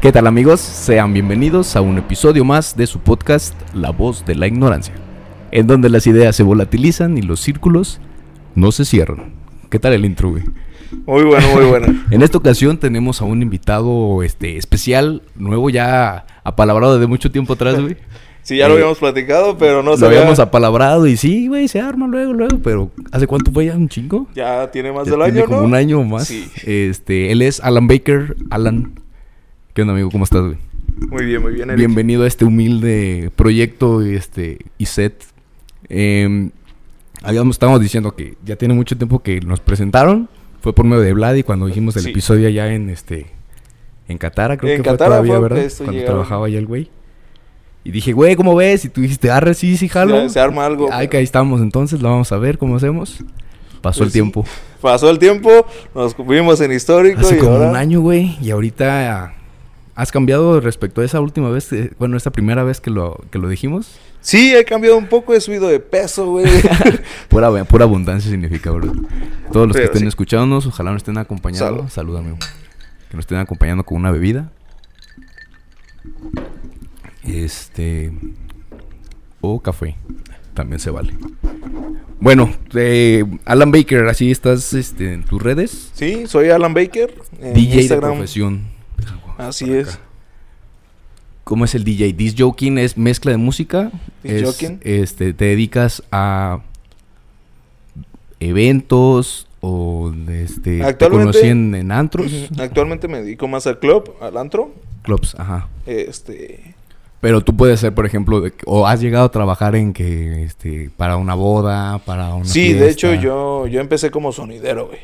¿Qué tal amigos? Sean bienvenidos a un episodio más de su podcast La voz de la ignorancia, en donde las ideas se volatilizan y los círculos no se cierran. ¿Qué tal el intro, güey? Muy bueno, muy bueno. En esta ocasión tenemos a un invitado este, especial, nuevo ya apalabrado de mucho tiempo atrás, güey. Sí, ya lo Eh, habíamos platicado, pero no Lo sabía. habíamos apalabrado y sí, güey, se arma luego, luego, pero ¿hace cuánto fue ya? ¿Un chingo? Ya tiene más Ya del tiene año, como ¿no? un año o más. Sí. Este, él es Alan Baker. Alan, ¿qué onda, amigo? ¿Cómo estás, güey? Muy bien, muy bien, Eric. Bienvenido a este humilde proyecto este, y set. Eh, habíamos, estábamos diciendo que ya tiene mucho tiempo que nos presentaron. Fue por medio de Vlad y cuando dijimos el Sí. episodio allá en este en Catara, creo En que fue todavía, fue ¿verdad? Cuando llegaron. trabajaba allá el güey. Y dije, güey, ¿cómo ves? Y tú dijiste, arre, sí, sí, jalo. Se arma algo. Ay, que ahí estamos entonces, lo vamos a ver cómo hacemos. Pasó Pues el sí. tiempo. Pasó el tiempo, nos vimos en histórico Hace y como ahora... un año, güey. Y ahorita has cambiado respecto a esa última vez, que- bueno, esta primera vez que lo, que lo dijimos. Sí, he cambiado un poco, he subido de peso, güey. Pura, pura abundancia significa, bro. Todos los que estén sí. escuchándonos, ojalá nos estén acompañando. Salud. Amigo. Que nos estén acompañando con una bebida. Este. O café. También se vale. Bueno, eh, Alan Baker, así estás este, en tus redes. sí, soy Alan Baker. En DJ Instagram. de profesión. Así es. acá. ¿Cómo es el DJ? Disc joking es mezcla de música. Disc Es. Este, te dedicas a eventos o este, te Actualmente- conocí en, en antros. Actualmente me dedico más al club, al antro. clubs, ajá. Este... Pero tú puedes ser, por ejemplo, de o has llegado a trabajar en que, este, para una boda, para una Sí, de hecho yo, yo empecé como sonidero, güey.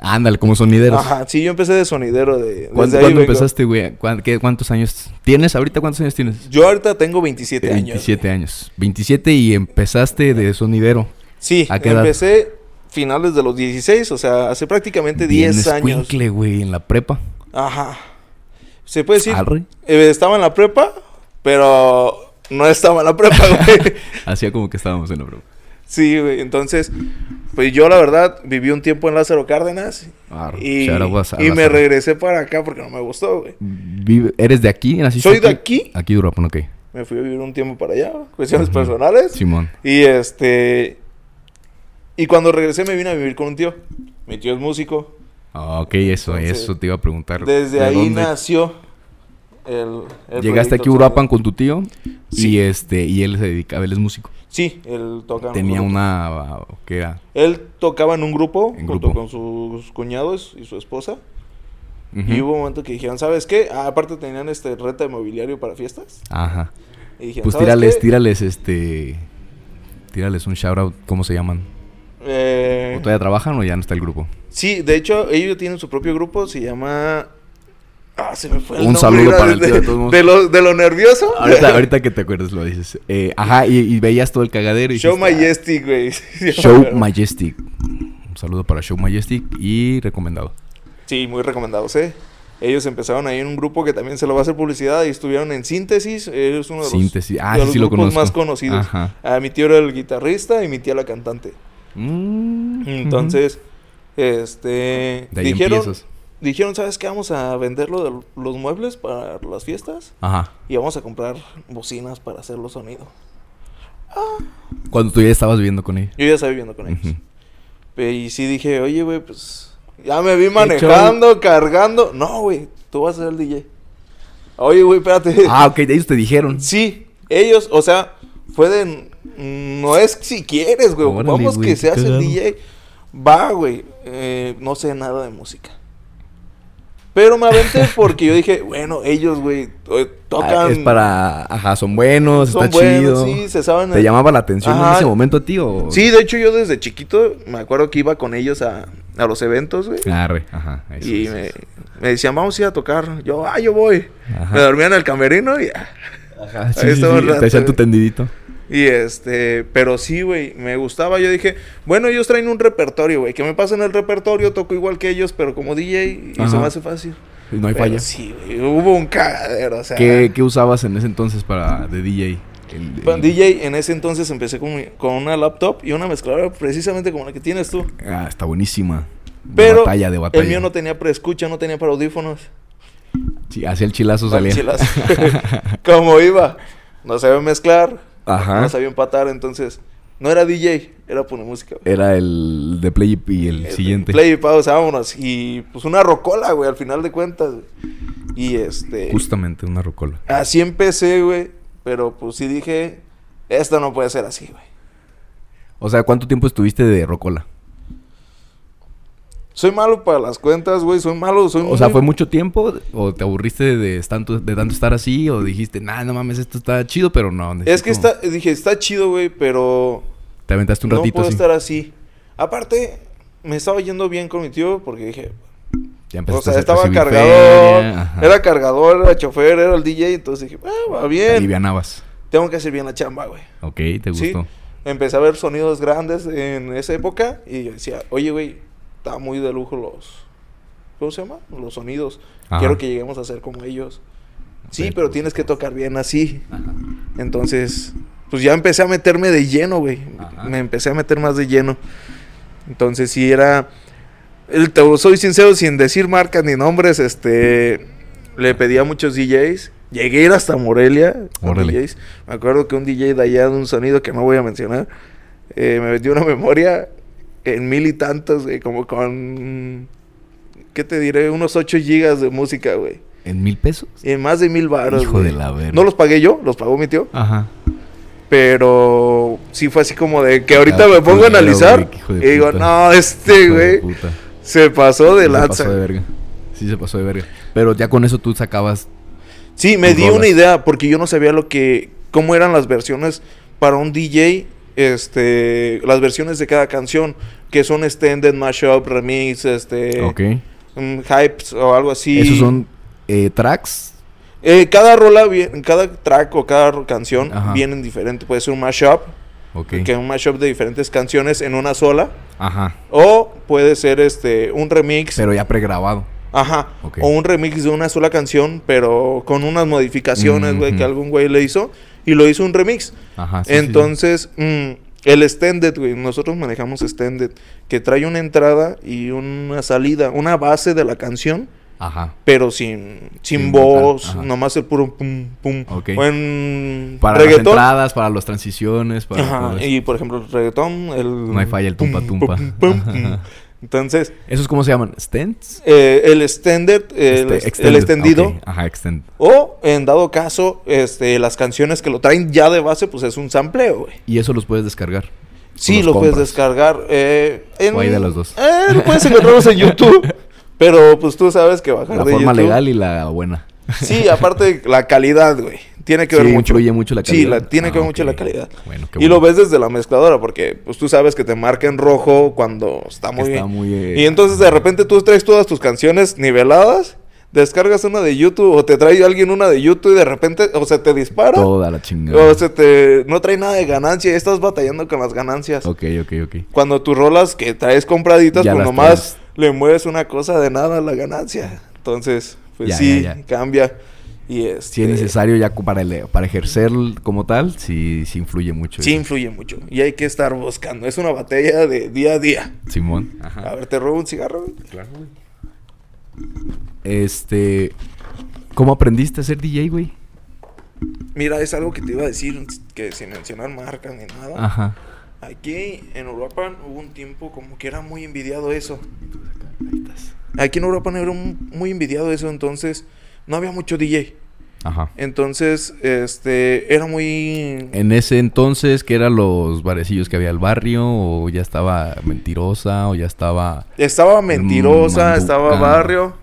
Ándale, como sonideros. Ajá, sí, yo empecé de sonidero de... ¿Cuándo, desde ahí cuándo empezaste, güey? ¿Cuán- qué- ¿Cuántos años tienes? ¿Ahorita cuántos años tienes? Yo ahorita tengo 27 años. 27 años. 27 y empezaste de sonidero. Sí, ¿A qué edad? empecé finales de los 16, o sea, hace prácticamente 10 Bien años. escuincle, güey, en la prepa. Ajá. Se puede decir, eh, estaba en la prepa, pero no estaba en la prepa, güey. Hacía como que estábamos en la prepa. Sí, güey, entonces, pues yo la verdad viví un tiempo en Lázaro Cárdenas Arre. y, y me regresé para acá porque no me gustó, güey. ¿Eres de aquí? ¿Naciste Soy de aquí. Aquí de Uruapan, ok. Me fui a vivir un tiempo para allá, cuestiones personales. Simón. Y este... Y cuando regresé me vine a vivir con un tío. Mi tío es músico. Ah, ok, eso, Entonces, eso te iba a preguntar. Desde ¿De ahí dónde? nació el, el Llegaste aquí a Uruapan con tu tío y Sí. este y él se dedicaba, él es músico. Sí, él toca en un Tenía una ¿qué era? Él tocaba en un grupo En junto grupo. con sus cuñados y su esposa. Y hubo un momento que dijeron, ¿sabes qué? Ah, aparte tenían este renta de mobiliario para fiestas. Ajá. Y dijeron, Pues "¿Sabes tírales, qué? tírales este tírales un shout out, ¿cómo se llaman? Eh, ¿O todavía trabajan o ya no está el grupo? sí, de hecho, ellos tienen su propio grupo, se llama... Ah, se me fue el Un saludo para el de, tío de todos modos. de lo, de lo nervioso. Ahorita, ahorita que te acuerdas lo dices. Eh, ajá, y, y veías todo el cagadero y Show dijiste, ah, Majestic, güey. Show Majestic. Un saludo para Show Majestic y recomendado. Sí, muy recomendados, ¿eh? Ellos empezaron ahí en un grupo que también se lo va a hacer publicidad y estuvieron en Síntesis. Es uno de los, Síntesis. Ah, de sí, los sí grupos más conocidos. Ajá. Ah, mi tío era el guitarrista y mi tía la cantante. Mm, Entonces, este... De ahí dijeron, empiezas. Dijeron, ¿sabes qué? Vamos a vender lo de los muebles para las fiestas Ajá. y vamos a comprar bocinas para hacer los sonidos. Cuando tú ya estabas viviendo con ella. Yo ya estaba viviendo con ellos. Pe- Y sí dije, oye, güey, pues... Ya me vi manejando, cargando. No, güey, tú vas a ser el DJ. Oye, güey, espérate. Ah, ok, de ellos te dijeron. Sí, ellos, o sea, fue de... mm, No es si quieres, güey. Vamos que seas el cagado. DJ. Va, güey. eh, no sé nada de música. Pero me aventé porque yo dije, bueno, ellos, güey, eh, tocan... Ah, es para. Ajá, son buenos, son está buenos, chido. sí, se saben... ¿Te llamaba la atención en ese momento a ti o.? Sí, de hecho yo desde chiquito me acuerdo que iba con ellos a, a los eventos, güey. Arre, ajá. eso, Y eso, me, eso. me decían, vamos a ir a tocar. Yo, ah, yo voy. Ajá. Me dormía en el camerino y ah. Ajá, sí, sí, rato, Te hacían tu tendidito. Y este, pero sí, güey, me gustaba. Yo dije, bueno, ellos traen un repertorio, güey. Que me pasen el repertorio, toco igual que ellos, pero como DJ y se me hace fácil. Y no hay Pero falla. Sí, güey, hubo un cagadero, o sea. ¿Qué, qué usabas en ese entonces para de DJ? El- Bueno, el- DJ, en ese entonces empecé con, con una laptop y una mezcladora precisamente como la que tienes tú. Ah, está buenísima. De Pero batalla, de batalla. el mío no tenía preescucha, no tenía para audífonos. Sí, hacia el chilazo Al salía. chilazo. Como iba, no sabía mezclar, Ajá. no sabía empatar, entonces no era DJ, era poner música. güey. Era el de Play y el siguiente. Play y pausa, vámonos. Y pues una rocola, güey, al final de cuentas. güey. Y este. Justamente, una rocola. Así empecé, güey. Pero pues sí dije, esto no puede ser así, güey. O sea, ¿cuánto tiempo estuviste de rocola? Soy malo para las cuentas, güey. Soy malo, soy O sea, ¿fue mucho tiempo? ¿O te aburriste de tanto, de tanto estar así? ¿O dijiste, nah, no mames, esto está chido, pero no? Es que necesito-" está, dije, está chido, güey, pero Te aventaste un no ratito puedo así. estar así. Aparte, me estaba yendo bien con mi tío porque dije, Ya o sea, a estaba cargador, feria, era cargador, era chofer, era el DJ, entonces dije, ah, va bien, Alivianabas. tengo que hacer bien la chamba, güey. Ok, ¿te Sí. gustó? Empecé a ver sonidos grandes en esa época y yo decía, oye, güey, está muy de lujo los... ¿Cómo se llama? Los sonidos. Ajá. Quiero que lleguemos a ser como ellos. Sí, pero tienes que tocar bien así. Ajá. Entonces, pues ya empecé a meterme de lleno, güey. Ajá. Me empecé a meter más de lleno. Entonces, sí era... El, te soy sincero, sin decir marcas ni nombres, este... Le pedí a muchos DJs. Llegué a ir hasta Morelia. DJs. Me acuerdo que un DJ de allá de un sonido que no voy a mencionar, eh, me metió una memoria en mil y tantos, güey, como con... ¿Qué te diré? Unos 8 gigas de música, güey. ¿En mil pesos? En más de mil baros. Hijo de la verga. No los pagué yo, los pagó mi tío. Ajá. Pero sí fue así como de que ahorita Ah, me pongo a analizar. güey, hijo de y digo, no, este Hijo güey se pasó de Sí se lanza. pasó de verga. Sí se pasó de verga. Pero ya con eso tú sacabas... Sí, me di una idea porque yo no sabía lo que cómo eran las versiones para un DJ, este, las versiones de cada canción, que son extended mashup, remix, este, ok. mm, hypes o algo así. Esos son eh, tracks. Eh, cada rola, vie- cada track o cada canción Ajá. vienen diferente. Puede ser un mashup, Ok. que es un mashup de diferentes canciones en una sola. Ajá. O puede ser este un remix. Pero ya pregrabado. Ajá. Ok. O un remix de una sola canción, pero con unas modificaciones, güey, que algún güey le hizo. Y lo hizo un remix. Ajá. sí, sí, sí. Entonces, mm, el extended, güey, nosotros manejamos extended, que trae una entrada y una salida, una base de la canción, Ajá. pero sin, sin, Sin voz, vocal, nomás el puro pum, pum. Ok. O en Para las entradas, para las transiciones, para Ajá, y por ejemplo, el reggaetón, el... No hay falla, el tumpa, tumpa. pum, pum. Entonces, ¿Esos cómo se llaman? ¿Stents? eh, el extended, el, Este, el extendido, Ajá, extend. o en dado caso, este, las canciones que lo traen ya de base, pues es un sampleo, güey. Y eso los puedes descargar. Sí, lo puedes descargar. Eh, en- O hay de los dos. Eh, lo puedes encontrarlos en YouTube. Pero pues tú sabes que bajar La de forma YouTube- legal y la buena. Sí, aparte la calidad, güey. Tiene que ver Sí, mucho. influye mucho la Sí, calidad. la- tiene que Ah, ver mucho ok. la calidad. Bueno, qué y lo bueno. ves desde la mezcladora, porque pues tú sabes que te marca en rojo cuando está muy está bien. muy, eh, Y entonces de repente tú traes todas tus canciones niveladas, descargas una de YouTube o te trae alguien una de YouTube y de repente o se te dispara Toda la chingada. o se te no trae nada de ganancia y estás batallando con las ganancias. Ok, ok, ok. Cuando tus rolas que traes compraditas, Ya pues nomás traes. le mueves una cosa de nada a la ganancia. Entonces, pues Ya, sí, ya. cambia. Y este, Si es necesario ya para, el- para ejercer como tal, sí, sí influye mucho. Sí eso. influye mucho. Y hay que estar buscando. Es una batalla de día a día. Simón. A Ajá. ver, te robo un cigarro. güey? Este... ¿Cómo aprendiste a ser DJ, güey? Mira, es algo que te iba a decir, que sin mencionar marcas ni nada. Ajá. Aquí en Europa hubo un tiempo como que era muy envidiado eso. Aquí en Europa era un- muy envidiado eso, entonces no había mucho DJ. Ajá. Entonces, este, era muy... En ese entonces, ¿qué eran los barecillos que había al barrio? ¿O ya estaba mentirosa? ¿O ya estaba...? Estaba mentirosa, Manduca. estaba barrio.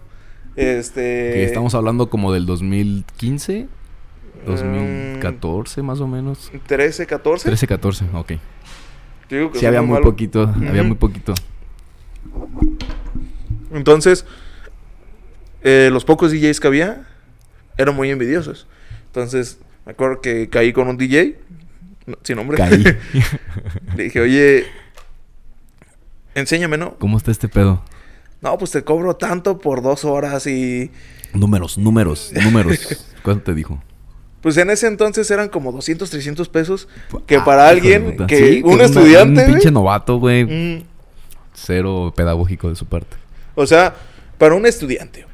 Este. Que estamos hablando como del 2015, Mm. 2014 más o menos. 13, 14. 13, 14, ok. Te digo que Sí, había muy malo. poquito, había muy poquito. Entonces, eh, los pocos DJs que había eran muy envidiosos. Entonces, me acuerdo que caí con un DJ, no, sin nombre. Caí. Le dije, oye, enséñame, ¿no? ¿Cómo está este pedo? No, pues te cobro tanto por dos horas y... Números, números, números. ¿Cuánto te dijo? Pues en ese entonces eran como 200, 300 pesos. Que Ah, para alguien, que Sí, un estudiante... Un pinche novato, güey. mm, Cero pedagógico de su parte. o sea, para un estudiante.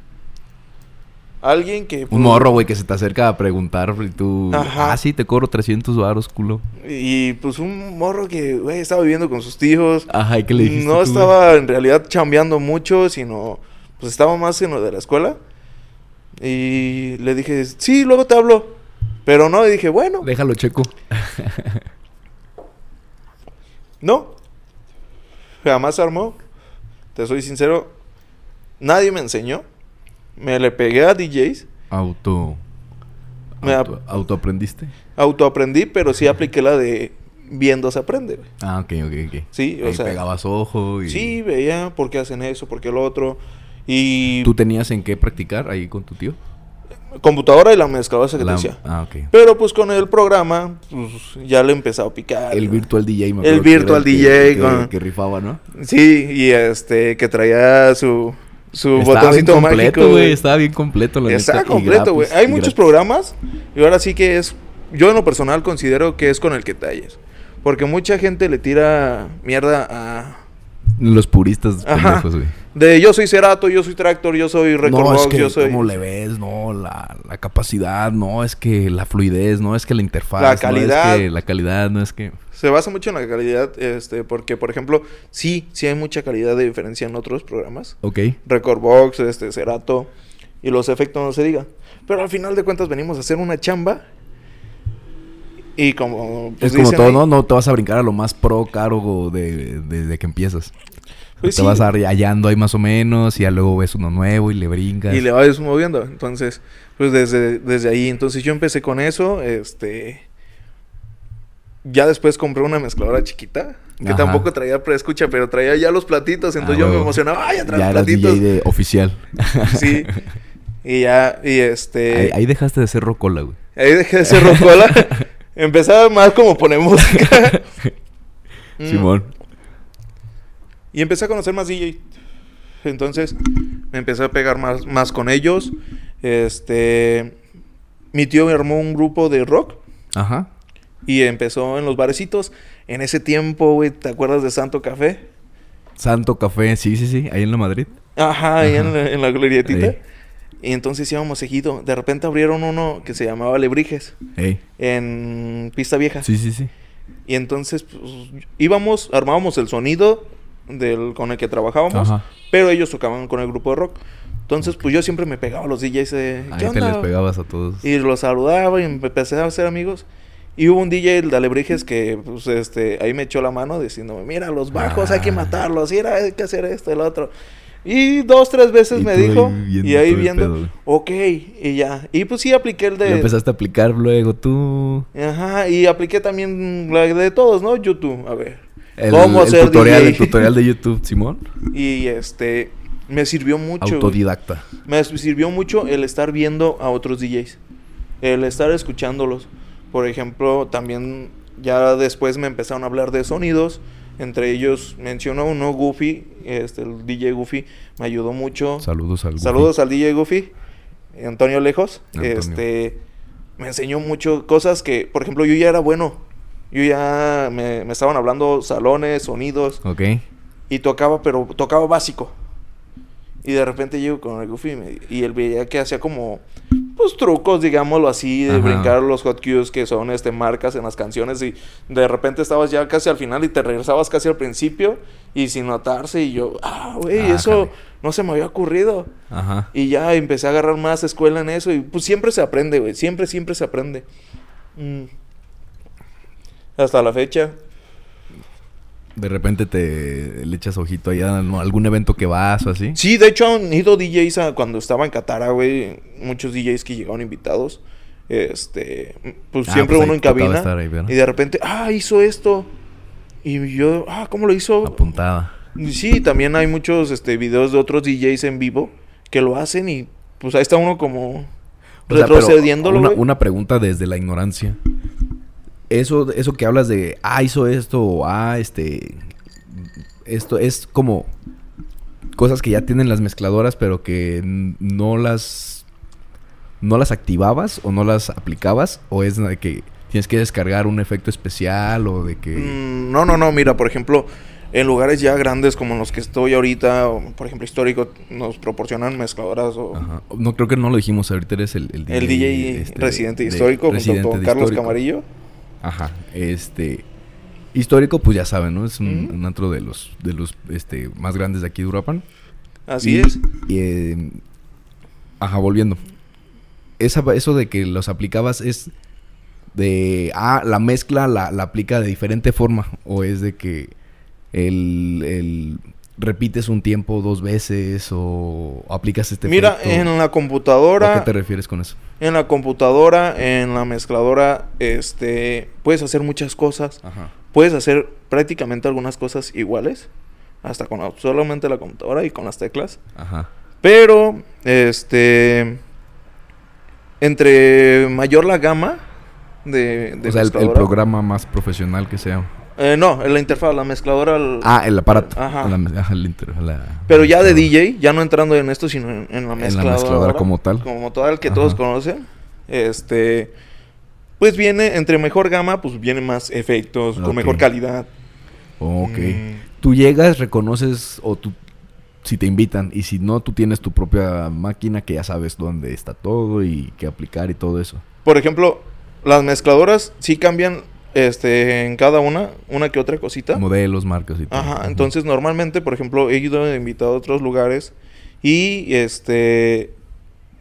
Alguien que... Un morro, güey, que se te acerca a preguntar y tú... Ajá. Ah, sí, te cobro 300 varos, culo. Y pues un morro que, güey, estaba viviendo con sus tíos. Ajá, ¿y qué le dijiste No tú, güey? estaba en realidad chambeando mucho, sino pues estaba más en lo de la escuela. Y le dije, sí, luego te hablo. Pero no, y dije, bueno, Déjalo, checo. no. Jamás armó. Te soy sincero. Nadie me enseñó. Me le pegué a DJs. Auto... Me auto ¿Autoaprendiste? Autoaprendí, pero sí apliqué la de viendo se aprende. güey. Ah, ok, ok, ok. Sí, o Ahí sea. pegabas ojo y... Sí, veía por qué hacen eso, por qué lo otro. Y ¿Tú tenías en qué practicar ahí con tu tío? computadora y la mezcladora que La-. Ah, ok. Pero pues con el programa, pues ya le he empezado a picar. El ¿no? Virtual DJ, me El Virtual que- DJ, que, con- que rifaba, ¿no? Sí, y este, que traía su, su Estaba bien botoncito completo, mágico. güey. Estaba bien completo, la y completo, güey. Hay muchos gratis. programas y ahora sí que es, yo en lo personal considero que es con el que talles. Porque mucha gente le tira mierda a... Los puristas pendejos, güey. De yo soy Cerato, yo soy Tractor, yo soy Record No, es Box, que yo soy... cómo le ves, no, la, la capacidad, no, es que la fluidez, no, es que la interfaz, La no, es calidad. que la calidad, no es que... Se basa mucho en la calidad, este, porque por ejemplo, sí, sí hay mucha calidad de diferencia en otros programas. Ok. Record Box, este, Cerato, y los efectos no se diga. Pero al final de cuentas venimos a hacer una chamba. Y como... pues, es como dicen todo, ahí, ¿no? No te vas a brincar a lo más pro, caro de, desde que empiezas. Pues te sí. vas a ir hallando ahí más o menos y ya luego ves uno nuevo y le brincas. Y le vas moviendo. Entonces, pues desde, desde ahí. Entonces yo empecé con eso. Este. Ya después compré una mezcladora chiquita. Que Ajá. tampoco traía preescucha, pero traía ya los platitos. Entonces Ah, yo me emocionaba. ¡Ay, ya trae Ya platitos! DJ de oficial. Sí. Y ya, y este. ahí, ahí dejaste de ser rocola, güey. Ahí dejé de ser rocola. Empezaba más como poner música. Mm. Simón. Y empecé a conocer más DJ. Entonces, me empecé a pegar más, más con ellos. Este. Mi tío me armó un grupo de rock. Ajá. Y empezó en los barecitos. En ese tiempo, güey, ¿te acuerdas de Santo Café? Santo Café, sí, sí, sí, ahí en la Madrid. Ajá, ahí en la, en la glorietita. Ahí. Y entonces íbamos seguido. De repente abrieron uno que se llamaba Lebrijes. Ey. En Pista Vieja. Sí, sí, sí. Y entonces pues, íbamos, armábamos el sonido del, con el que trabajábamos, Ajá. pero ellos tocaban con el grupo de rock. Entonces, pues yo siempre me pegaba a los DJs de, ¿qué Ahí te onda? les pegabas a todos. Y los saludaba y empecé a hacer amigos. Y hubo un DJ, el de Alebrijes, que pues, este, ahí me echó la mano diciéndome, mira, los bajos hay que Ah. matarlos, y era, hay que hacer esto, el otro. Y dos, tres veces Y me dijo, viendo y ahí viendo, pedo, ok, y ya. Y pues sí apliqué el de... empezaste a aplicar luego tú. Ajá, y apliqué también la de todos, ¿no? YouTube, a ver. El, ¿Cómo el ser tutorial, DJ? el tutorial de YouTube, Simón. Y este, me sirvió mucho. Autodidacta. Me sirvió mucho el estar viendo a otros DJs. El estar escuchándolos. Por ejemplo, también ya después me empezaron a hablar de sonidos. Entre ellos menciono uno, Goofy. Este, el DJ Goofy me ayudó mucho. Saludos al Goofy. Saludos al DJ Goofy. Antonio Lejos. Antonio. Este me enseñó mucho cosas que, por ejemplo, yo ya era bueno. Yo ya me, me estaban hablando salones, sonidos. Ok. Y tocaba, pero tocaba básico. Y de repente llego con el Goofy y, me- y él veía que hacía como, pues trucos, digámoslo así, de Ajá. brincar los hot cues que son este, marcas en las canciones. Y de repente estabas ya casi al final y te regresabas casi al principio y sin notarse. Y yo, ah, güey, Ah, eso jale. no se me había ocurrido. Ajá. Y ya empecé a agarrar más escuela en eso. Y pues siempre se aprende, güey. Siempre, siempre se aprende. Mm. Hasta la fecha. De repente te le echas ojito allá a algún evento que vas o así. Sí, de hecho han ido DJs a- cuando estaba en Catara, güey. Muchos DJs que llegaron invitados. Este, pues Ah, siempre pues uno ahí en cabina. ahí, y de repente, ah, hizo esto. Y yo, ah, ¿cómo lo hizo? Apuntada. Sí, también hay muchos este, videos de otros DJs en vivo que lo hacen y pues ahí está uno como O sea, pero retrocediéndolo, una pregunta desde la ignorancia. Eso, eso que hablas de, ah, hizo esto, o ah, este, esto es como cosas que ya tienen las mezcladoras, pero que no las, no las activabas o no las aplicabas, o es de que tienes que descargar un efecto especial o de que... Mm, no, no, no, mira, por ejemplo, En lugares ya grandes como los que estoy ahorita, o, por ejemplo, histórico, nos proporcionan mezcladoras o Ajá. No, creo que no lo dijimos. Ahorita eres el, el el DJ este, residente de- histórico junto residente con Carlos histórico. Camarillo. Ajá. Este. Histórico, pues ya saben, ¿no? Es un, Ujú. un antro de los, de los este, más grandes de aquí de Uruapan. Así Y- es. y, eh, ajá, volviendo. Esa, eso de que los aplicabas es de. Ah, la mezcla la, la aplica de diferente forma. O es de que el, el- repites un tiempo dos veces. O, aplicas este Mira, en la ¿A qué computadora, te refieres con eso? en la computadora, en la mezcladora, este, puedes hacer muchas cosas. Ajá. Puedes hacer prácticamente algunas cosas iguales, hasta con la- solamente la computadora y con las teclas. Ajá. Pero, este, entre mayor la gama de, de o sea, el, programa más profesional que sea. Eh, no, en la interfaz, la mezcladora. el- Ah, el aparato. Ajá. La- ajá, el inter- la- Pero ya de la- DJ, ya no entrando en esto, sino en, en la mezcladora. mezcladora como tal. Como tal, que Ajá. todos conocen. Este. Pues viene, entre mejor gama, pues viene más efectos, con mejor calidad. Ok. Mm, Tú llegas, reconoces o tú si te invitan y si no tú tienes tu propia máquina que ya sabes dónde está todo y qué aplicar y todo eso. Por ejemplo, las mezcladoras sí cambian este, en cada una, una que otra cosita. Modelos, marcas y todo. Ajá, entonces normalmente, por ejemplo, he ido invitado a otros lugares y este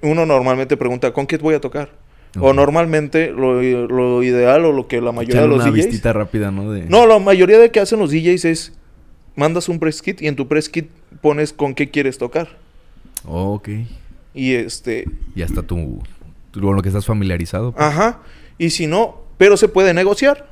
uno normalmente pregunta ¿con qué voy a tocar? O normalmente lo, lo ideal o lo que la mayoría de los una DJs vistita rápida, ¿no? De... No, la mayoría de que hacen los DJs es mandas un press kit y en tu press kit pones con qué quieres tocar. Ok. Y este, Ya está tu, tu- con lo que estás familiarizado. pues. ajá, y si no, pero se puede negociar.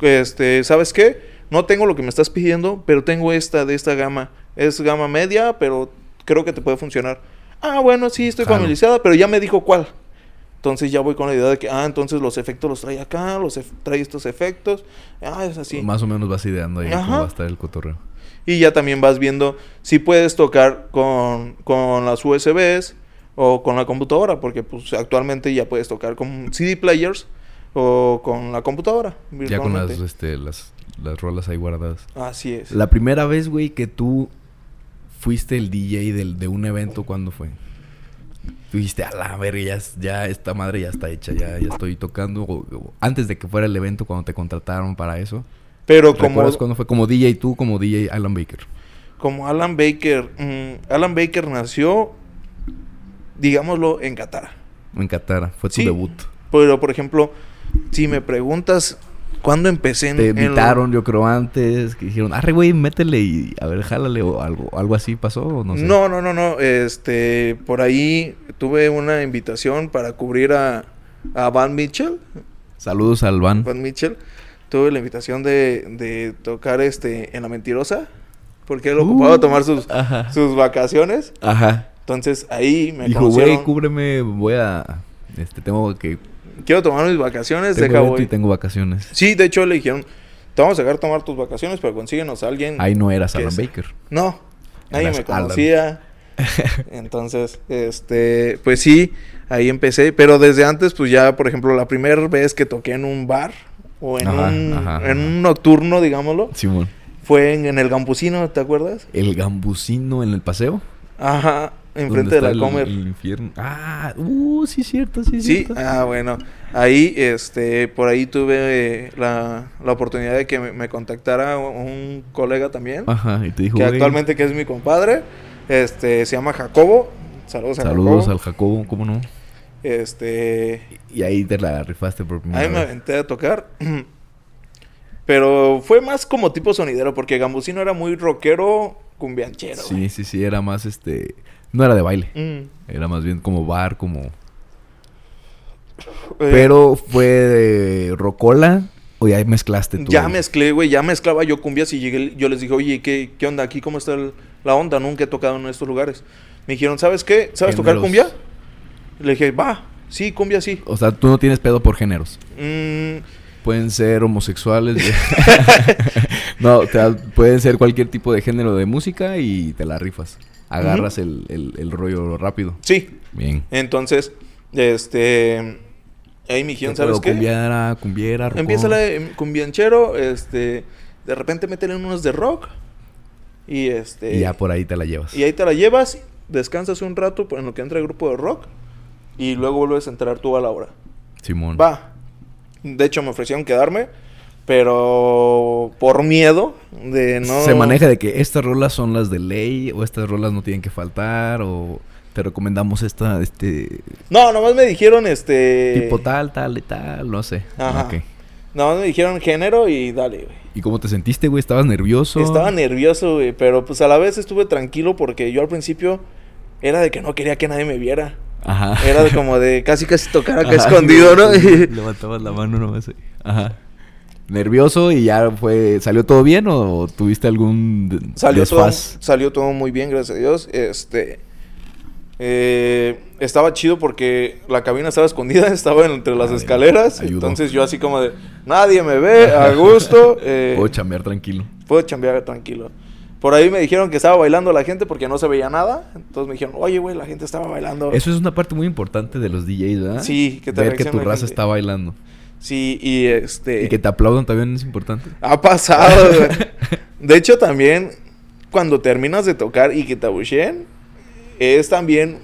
Este, ¿sabes qué? No tengo lo que me estás pidiendo, pero tengo esta de esta gama. Es gama media, pero creo que te puede funcionar. Ah, bueno, sí, estoy Jalo. familiarizada, pero ya me dijo cuál. Entonces ya voy con la idea de que, ah, entonces los efectos los trae acá, los trae estos efectos. Ah, es así. Más o menos vas ideando ahí Ajá. cómo va a estar el cotorreo. Y ya también vas viendo si puedes tocar con, con las USBs o con la computadora, porque pues actualmente ya puedes tocar con CD players o con la computadora. Ya con las, este, las, las rolas ahí guardadas. Así es. La primera vez, güey, que tú fuiste el DJ del, de un evento, ¿cuándo fue? Tú dijiste, a la verga, ya, es- ya esta madre ya está hecha, ya, ya estoy tocando. o- o antes de que fuera el evento, cuando te contrataron para eso. Pero como, ¿Recuerdas cuándo fue? Como DJ tú, como DJ Alan Baker. como Alan Baker, mm, Alan Baker nació, digámoslo, en Qatar. En Qatar, fue tu Sí. debut. Pero, por ejemplo, si me preguntas cuándo empecé en... Te en- invitaron, yo creo, antes, que dijeron, arre, güey, métele y a ver, jálale o algo, algo así pasó, o no sé. No, no, no, no. Este, por ahí tuve una invitación para cubrir a, a Van Mitchell. Saludos al Van. Van Mitchell. Tuve la invitación de, de tocar este en La Mentirosa. Porque él ocupaba Uh, tomar sus, Ajá. sus vacaciones. Ajá. Entonces ahí me Dijo, güey, cúbreme, voy a... Este, tengo que... Quiero tomar mis vacaciones, Tengo voy. y tengo vacaciones. Sí, de hecho le dijeron, te vamos a dejar tomar tus vacaciones, pero consíguenos a alguien. Ahí no eras ¿Qué Alan es? Baker. No, nadie Eras me Alan. conocía. Entonces, este, pues sí, ahí empecé. Pero desde antes, pues ya, por ejemplo, la primera vez que toqué en un bar o en, Ajá, un, ajá, en ajá. un nocturno, digámoslo, Simón. fue en, en el Gambusino, ¿te acuerdas? El gambusino en el paseo. Ajá, ¿Dónde enfrente de la el- Comer. El infierno. Ah, uh, sí, cierto, sí, Sí, cierto. ah, bueno. Ahí, este, por ahí tuve eh, la, la oportunidad de que me, me contactara un colega también, Ajá, y te dijo, que actualmente que es mi compadre, este, se llama Jacobo. Saludos a saludos Jacobo. al Jacobo, ¿cómo no? Este, Y ahí te la rifaste por primera ahí me aventé a tocar. Pero fue más como tipo sonidero, porque Gambusino era muy rockero, cumbianchero. Sí, sí, sí, era más este... No era de baile. Mm. Era más bien como bar, como... Eh, Pero fue de rocola o ya mezclaste tú. Ya mezclé, güey, ya mezclaba yo cumbias y llegué, yo les dije, oye, ¿qué, qué onda aquí? ¿Cómo está el- la onda? Nunca he tocado en estos lugares. Me dijeron, ¿sabes qué? ¿Sabes tocar Géneros. cumbia? Le dije, va, sí, cumbia sí. O sea, tú no tienes pedo por géneros. Mm, Pueden ser homosexuales. no, pueden ser cualquier tipo de género de música y te la rifas. Agarras el, el- el rollo rápido. sí, Bien. entonces, este, ahí dijeron, Pero ¿sabes qué? Cumbiera, cumbiera, rockón. Empieza la cumbianchero, este, De repente métele unos de rock. Y este. Y ya por ahí te la llevas. Y ahí te la llevas, descansas un rato en lo que entra el grupo de rock. Y luego vuelves a entrar tú a la hora. Simón. Va. De hecho, me ofrecieron quedarme. Pero por miedo de no. Se maneja de que estas rolas son las de ley. O estas rolas no tienen que faltar. O te recomendamos esta, este. No, nomás me dijeron este. Tipo tal, tal y tal. No sé. Ajá. Ok. Nomás me dijeron género y dale, güey. ¿Y cómo te sentiste, güey? ¿Estabas nervioso? Estaba nervioso, güey, pero pues a la vez estuve tranquilo porque yo al principio era de que no quería que nadie me viera. Ajá. Era de como de casi casi tocar acá Ajá, escondido, ¿no? Levantabas la mano nomás. ahí. Ajá. ¿Nervioso y ya fue... ¿Salió todo bien o tuviste algún salió todo, salió todo muy bien, gracias a Dios. Este eh, estaba chido porque la cabina estaba escondida, estaba entre las escaleras. Entonces yo así como de nadie me ve, a gusto. eh, Puedo chambear tranquilo. puedo chambear tranquilo. Por ahí me dijeron que estaba bailando la gente porque no se veía nada. Entonces me dijeron, oye, güey, la gente estaba bailando. Eso es una parte muy importante de los DJs, ¿verdad? Sí, que te Ver que tu raza gente. está bailando. Sí, y este... Y que te aplaudan también es importante. Ha pasado, güey. De hecho, también cuando terminas de tocar y que te abucheen, es también,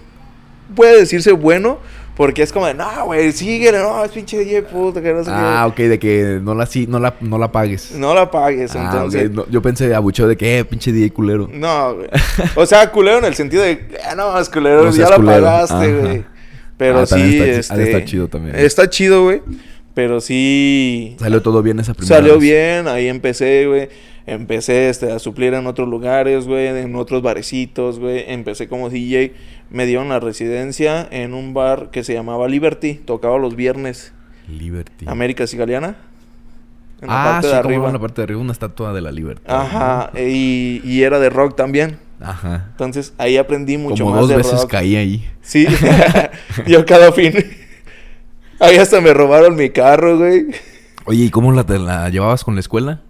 puede decirse bueno, porque es como de, no, güey, síguele, no, es pinche DJ puto, que no sé Ah, qué. ok, de que no la, sí, no la, no la pagues. No la pagues, Ah, entonces. no, yo pensé abucheo de que, eh, pinche DJ culero. No, güey. O sea, culero en el sentido de, ah, no, es culero, No ya la culero. pagaste, güey. Pero Ah, sí, está este... estar chido también. Está chido, güey. Pero sí... Salió todo bien esa primera Salió vez. bien, ahí empecé, güey. Empecé este, a suplir en otros lugares, güey, en otros barecitos, güey. Empecé como DJ. Me dieron la residencia en un bar que se llamaba Liberty. Tocaba los viernes. Liberty. América Cigaliana. En la ah, parte sí, de como arriba. en la parte de arriba, una estatua de la libertad. Ajá. Y, y era de rock también. Ajá. Entonces ahí aprendí mucho Como más dos de veces rock. caí ahí. Sí. Yo cada fin. Ahí hasta me robaron mi carro, güey. Oye, ¿y cómo la, te la llevabas con la escuela?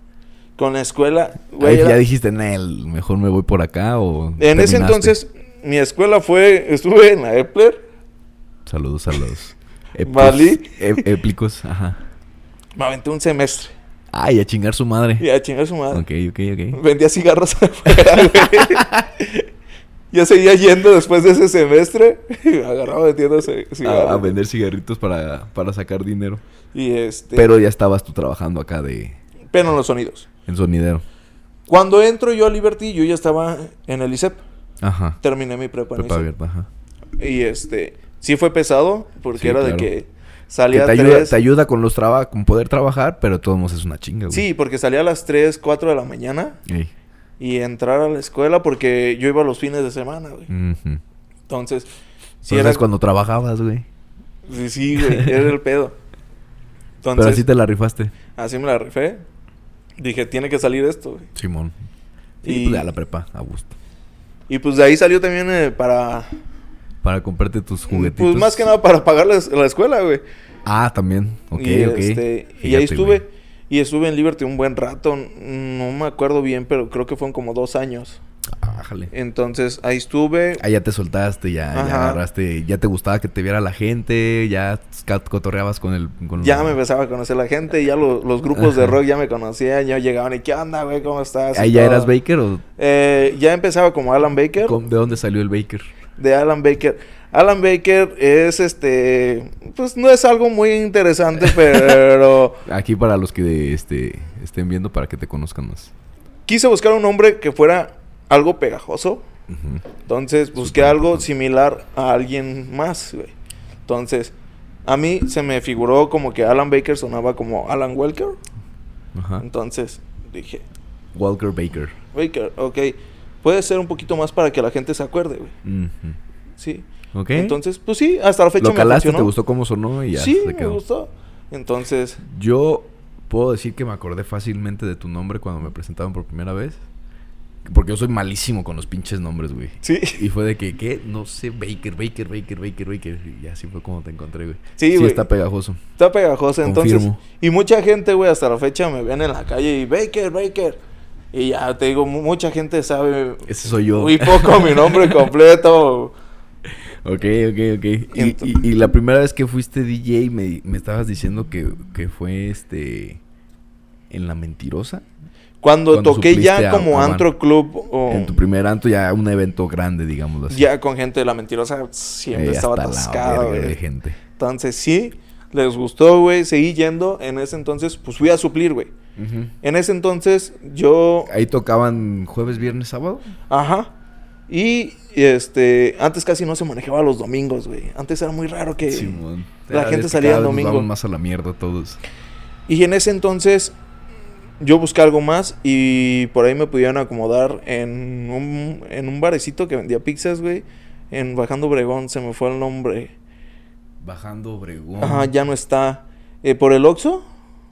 Con la escuela. Ahí Güey, ya era- dijiste, Nel, mejor me voy por acá o... En ese entonces, mi escuela fue, estuve en la Epler, Saludos a los... epos- éplicos, ajá. me aventé un semestre. Ay, a chingar su madre. Y a chingar su madre. Ok, ok, ok. Vendía cigarros afuera, güey. Yo seguía yendo después de ese semestre. Agarraba vendiéndose A, cigarros. a vender cigarritos para, para sacar dinero. Y este. Pero ya estabas tú trabajando acá de... pero en los sonidos. En sonidero. Cuando entro yo a Liberty, yo ya estaba en el ICEP. Ajá. Terminé mi prepa en Prepa ICEP. abierta, ajá. Y este. Sí fue pesado, porque Sí, era claro. de que Que salía te a ayuda, tres- te ayuda con los trabajos, con poder trabajar, pero de todos es una chinga, güey. Sí, porque salía a las 3, 4 de la mañana. Ey. Y entrar a la escuela porque yo iba los fines de semana, güey. Entonces, Si si era cuando trabajabas, güey. Sí, sí, güey, era el pedo. Entonces, Pero así te la rifaste. así me la rifé. Dije, tiene que salir esto, güey. Simón. Y- pues ya la prepa, a gusto. Y pues de ahí salió también eh, para... Para comprarte tus juguetitos. Pues más que nada para pagar la, la escuela, güey. Ah, también. Ok, y, ok. este, y ahí estuve... güey. Y estuve en Liberty un buen rato. No me acuerdo bien, pero creo que fueron como dos años. Ah, jale. Entonces, ahí estuve. Ah, ya te soltaste, ya, ya agarraste, ya te gustaba que te viera la gente, ya cotorreabas con el... Con Ya me empezaba a conocer la gente, ya lo- los grupos de rock ya me conocían, ya llegaban y ¿qué onda, güey? ¿Cómo estás? ¿Ahí ya todo. eras Baker o Eh, ya empezaba como Alan Baker. de dónde salió el Baker? de Alan Baker. Alan Baker es este, pues no es algo muy interesante, pero Aquí para los que este, estén viendo para que te conozcan más. quise buscar un nombre que fuera algo pegajoso. Entonces busqué algo importante. similar a alguien más, güey. Entonces, a mí se me figuró como que Alan Baker sonaba como Alan Walker. Ajá. Entonces dije, Walker Baker. Baker, ok, puede ser un poquito más para que la gente se acuerde, güey. Sí. Ok. Entonces, pues sí, hasta la fecha Lo me calaste, funcionó. te gustó cómo sonó y ya sí, me gustó. Entonces, Yo puedo decir que me acordé fácilmente de tu nombre cuando me presentaron por primera vez. Porque yo soy malísimo con los pinches nombres, güey. sí. Y fue de que, ¿qué? No sé, Baker, Baker, Baker, Baker, Baker. Y así fue como te encontré, güey. Sí, güey. está pegajoso. Está pegajosa, entonces. Confirmo. Y mucha gente, güey, hasta la fecha me ven en la calle y Baker, Baker. Y ya te digo, mu- mucha gente sabe Ese soy yo. muy poco mi nombre completo. Ok, ok, ok. Y, y- y la primera vez que fuiste DJ me, me estabas diciendo que, que fue este... en La Mentirosa. Cuando, Cuando toqué ya a- como a antro club o En tu primer antro ya un evento grande, digámoslo así. ya con gente de la mentirosa, siempre Eh, estaba de güey. gente. Entonces sí, les gustó, güey. Seguí yendo. En ese entonces, pues fui a suplir, güey. En ese entonces, yo. Ahí tocaban jueves, viernes, sábado. Ajá. Y este. Antes casi no se manejaba los domingos, güey. Antes era muy raro que. La gente salía el domingo. más a la mierda todos. Y en ese entonces. Yo busqué algo más y por ahí me pudieron acomodar en un, en un barecito que vendía pizzas, güey. En Bajando Obregón, se me fue el nombre. Bajando Obregón. Ajá, ya no está. Eh, por el Oxxo,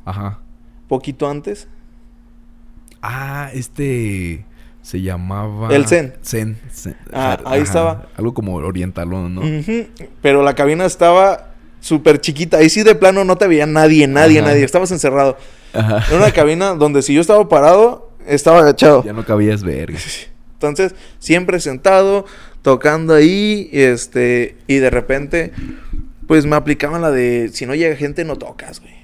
Ajá. poquito antes. Ah, este se llamaba El Zen. Zen. Zen. Ah, ahí ajá. estaba. Algo como orientalón, ¿no? Pero la cabina estaba súper chiquita. Ahí sí de plano no te veía nadie, nadie, Ajá. nadie. Estabas encerrado. Ajá. Era una cabina donde si yo estaba parado, estaba agachado. Ya no cabías verga. Entonces, siempre sentado, tocando ahí, este, y de repente, pues me aplicaban la de, si no llega gente, no tocas, güey.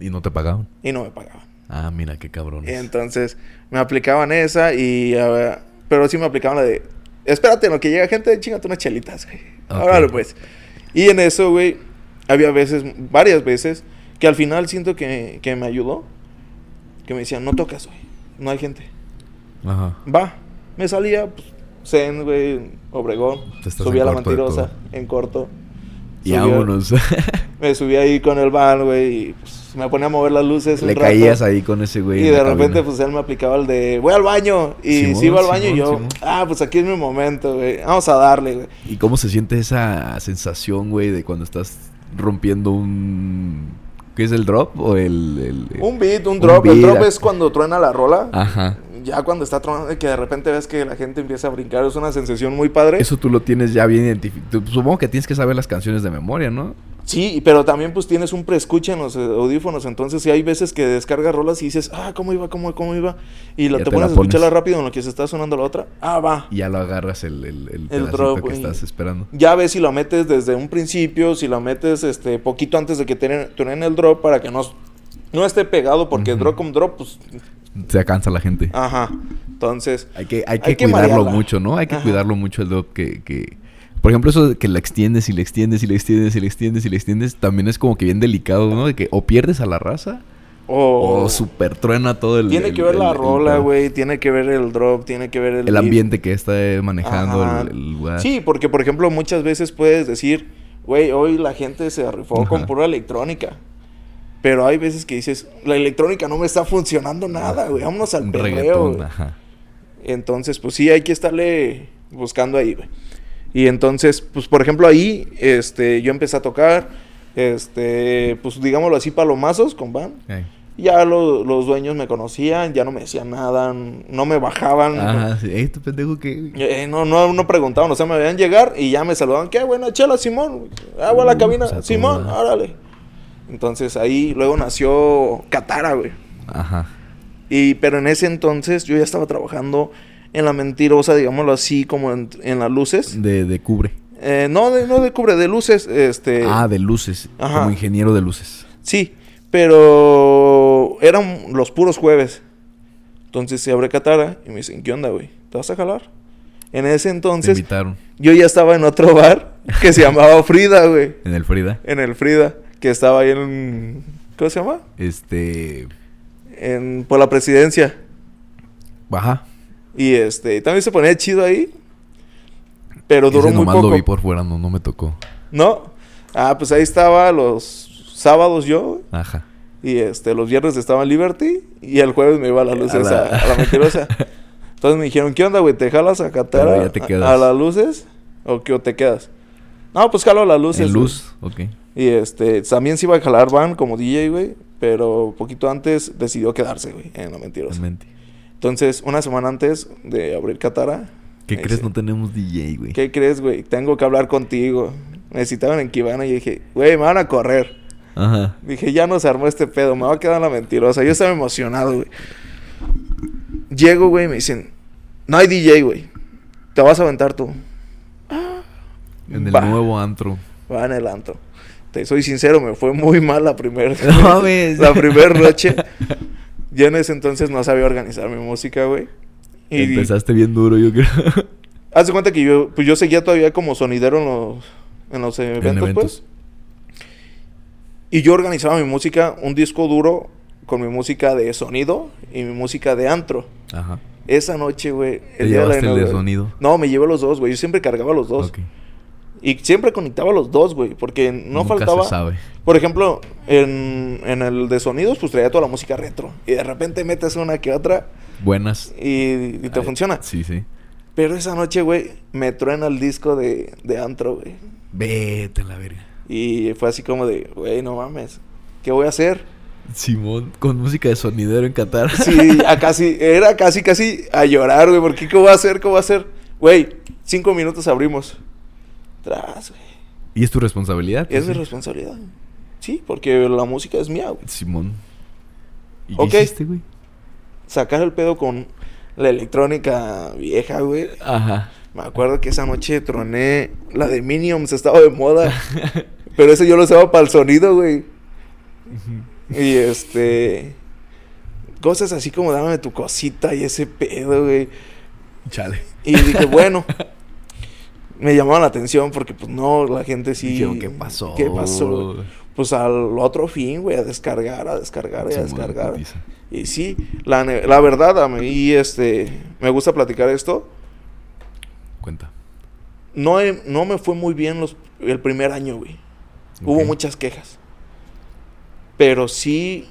Y no te pagaban. Y no me pagaban. Ah, mira qué cabrones. Entonces, me aplicaban esa y, ah, pero sí me aplicaban la de, espérate, en lo que llega gente, chingate unas chelitas, güey. Ok. Órale, pues. Y en eso, güey, había veces, varias veces, que al final siento que, que me ayudó. Que me decían, no tocas, güey. No hay gente. Ajá. Va. Me salía, pues, Zen, güey, Obregón. Subía en la mentirosa, en corto. Y vámonos. Me subí ahí con el van, güey, y pues, me ponía a mover las luces un Le rato. caías ahí con ese güey. Y de repente, cabina. pues él me aplicaba el de, voy al baño. Y Simón, si iba al baño, y yo, Simón. ah, pues aquí es mi momento, güey. Vamos a darle, güey. ¿Y cómo se siente esa sensación, güey, de cuando estás rompiendo un... ¿Qué es el drop? ¿O el...? el- Un beat, un Un drop. el drop ah. es cuando truena la rola. Ajá. Ya cuando está tronando, y que de repente ves que la gente empieza a brincar, es una sensación muy padre. Eso tú lo tienes ya bien identificado. Supongo que tienes que saber las canciones de memoria, ¿no? Sí, pero también pues tienes un preescucha en los eh, audífonos, entonces sí hay veces que descargas rolas y dices, ah, ¿cómo iba? ¿Cómo, cómo iba? Y Ya te te pones a escucharla rápido en lo que se está sonando la otra. Ah, va. Y ya lo agarras el, el, el, drop, que estás esperando. Ya ves si lo metes desde un principio, si lo metes este poquito antes de que te truenen el drop para que no, no esté pegado, porque drop con drop, pues, Se cansa la gente. ajá. Entonces, Hay que, hay que Hay que cuidarlo marearla. mucho, ¿no? Hay que Ajá. cuidarlo mucho el drop que, que... Por ejemplo, eso de que la extiendes y le extiendes y le extiendes y le extiendes y le extiendes también es como que bien delicado, ¿no? De que o pierdes a la raza o... o super truena todo el... tiene el- que ver el- la el rola, güey, tiene que ver el drop, tiene que ver el... El ambiente que está manejando el, lugar. Sí, porque por ejemplo muchas veces puedes decir, güey, hoy la gente se rifó con pura electrónica. Pero hay veces que dices, la electrónica no me está funcionando nada, güey, vámonos al perreo. reggaetón, güey". ajá. Entonces, pues sí, hay que estarle buscando ahí, güey. Y entonces, pues por ejemplo ahí, este, yo empecé a tocar, este, pues digámoslo así, palomazos con van. Ya lo- los dueños me conocían, ya no me decían nada, no me bajaban. Ajá, sí. Ey, tu pendejo que... Eh, no, no, no preguntaban, o sea, me veían llegar y ya me saludaban. ¿Qué buena chela, Simón? Agua a la Uh, cabina, Simón, órale. Entonces ahí luego nació Catara, güey. Ajá. Y, pero en ese entonces yo ya estaba trabajando en la mentirosa, digámoslo así, como en, en las luces. De, de cubre. Eh, no, de, no de cubre, de luces, este... ah, de luces. ajá. Como ingeniero de luces. Sí, pero eran los puros jueves. Entonces se abre Catara y me dicen, ¿qué onda, güey? ¿Te vas a jalar? En ese Te entonces invitaron yo ya estaba en otro bar que se llamaba Frida, güey. en el Frida. En el Frida, que estaba ahí en... ¿Cómo se llama? Este... En, por la presidencia. Ajá. Y este, también se ponía chido ahí. Pero duró Ese muy nomás poco. lo vi por fuera, no, no me tocó. ¿No? Ah, pues ahí estaba los sábados yo. Ajá. Y este, los viernes estaba en Liberty. Y el jueves me iba a las luces, A a la- a la, mentirosa. Entonces me dijeron, ¿qué onda, güey? ¿Te jalas a Catara a- a, las luces? ¿O qué? ¿O te quedas? No, pues jalo las luces. En güey. luz, ok. Y este, también se iba a jalar Van como DJ, güey. Pero poquito antes decidió quedarse, güey, en la mentirosa. Realmente. Entonces, una semana antes de abrir Catara. ¿Qué crees? dice, No tenemos DJ, güey. ¿Qué crees, güey? Tengo que hablar contigo. Necesitaban en Kibana y dije, güey, me van a correr. Ajá. Dije, ya no se armó este pedo, me va a quedar en la mentirosa. Yo estaba emocionado, güey. Llego, güey, me dicen, no hay DJ, güey. Te vas a aventar tú. En el Va. nuevo antro. Va en el antro. te soy sincero, me fue muy mal la primera No la primera noche. Ya en ese entonces no sabía organizar mi música, güey. Y Empezaste bien duro, yo creo. haz de cuenta que yo, pues yo seguía todavía como sonidero en los, en los eventos, En eventos. pues. Y yo organizaba mi música, un disco duro con mi música de sonido y mi música de antro. Ajá. Esa noche, güey. ¿Te día llevaste el de sonido? No, me llevé los dos, güey. Yo siempre cargaba los dos. Ok. Y siempre conectaba los dos, güey. Porque no Nunca faltaba. se sabe. Por ejemplo, en, en el de sonidos, pues traía toda la música retro. Y de repente metes una que otra Buenas. y, y te Ay, funciona. Sí, sí. Pero esa noche, güey, me truena el disco de, de Antro, güey. Vete a la verga. Y fue así como de, güey, no mames. ¿Qué voy a hacer? Simón, con música de sonidero en Qatar. Sí, a casi, era casi, casi a llorar, güey. Porque ¿qué voy a hacer? ¿Qué voy a hacer? Güey, cinco minutos abrimos. Güey. ¿Y es tu responsabilidad? Es mi responsabilidad. Sí, porque la música es mía, güey. Simón. ¿Y qué hiciste, güey? Sacar el pedo con la electrónica vieja, güey. Ajá. Me acuerdo que esa noche troné la de Minions, estaba de moda. pero ese yo lo usaba para el sonido, güey. Y este. Cosas así como dame tu cosita y ese pedo, güey. Chale. Y dije, bueno. me llamaba la atención porque, pues no, la gente sí. ¿qué pasó? ¿Qué pasó? Pues al otro fin, güey, a descargar, a descargar y a descargar. Y sí, la, la verdad, a mí este, me gusta platicar esto. Cuenta. No, he- no me fue muy bien los, el primer año, güey. Hubo muchas quejas. Pero sí,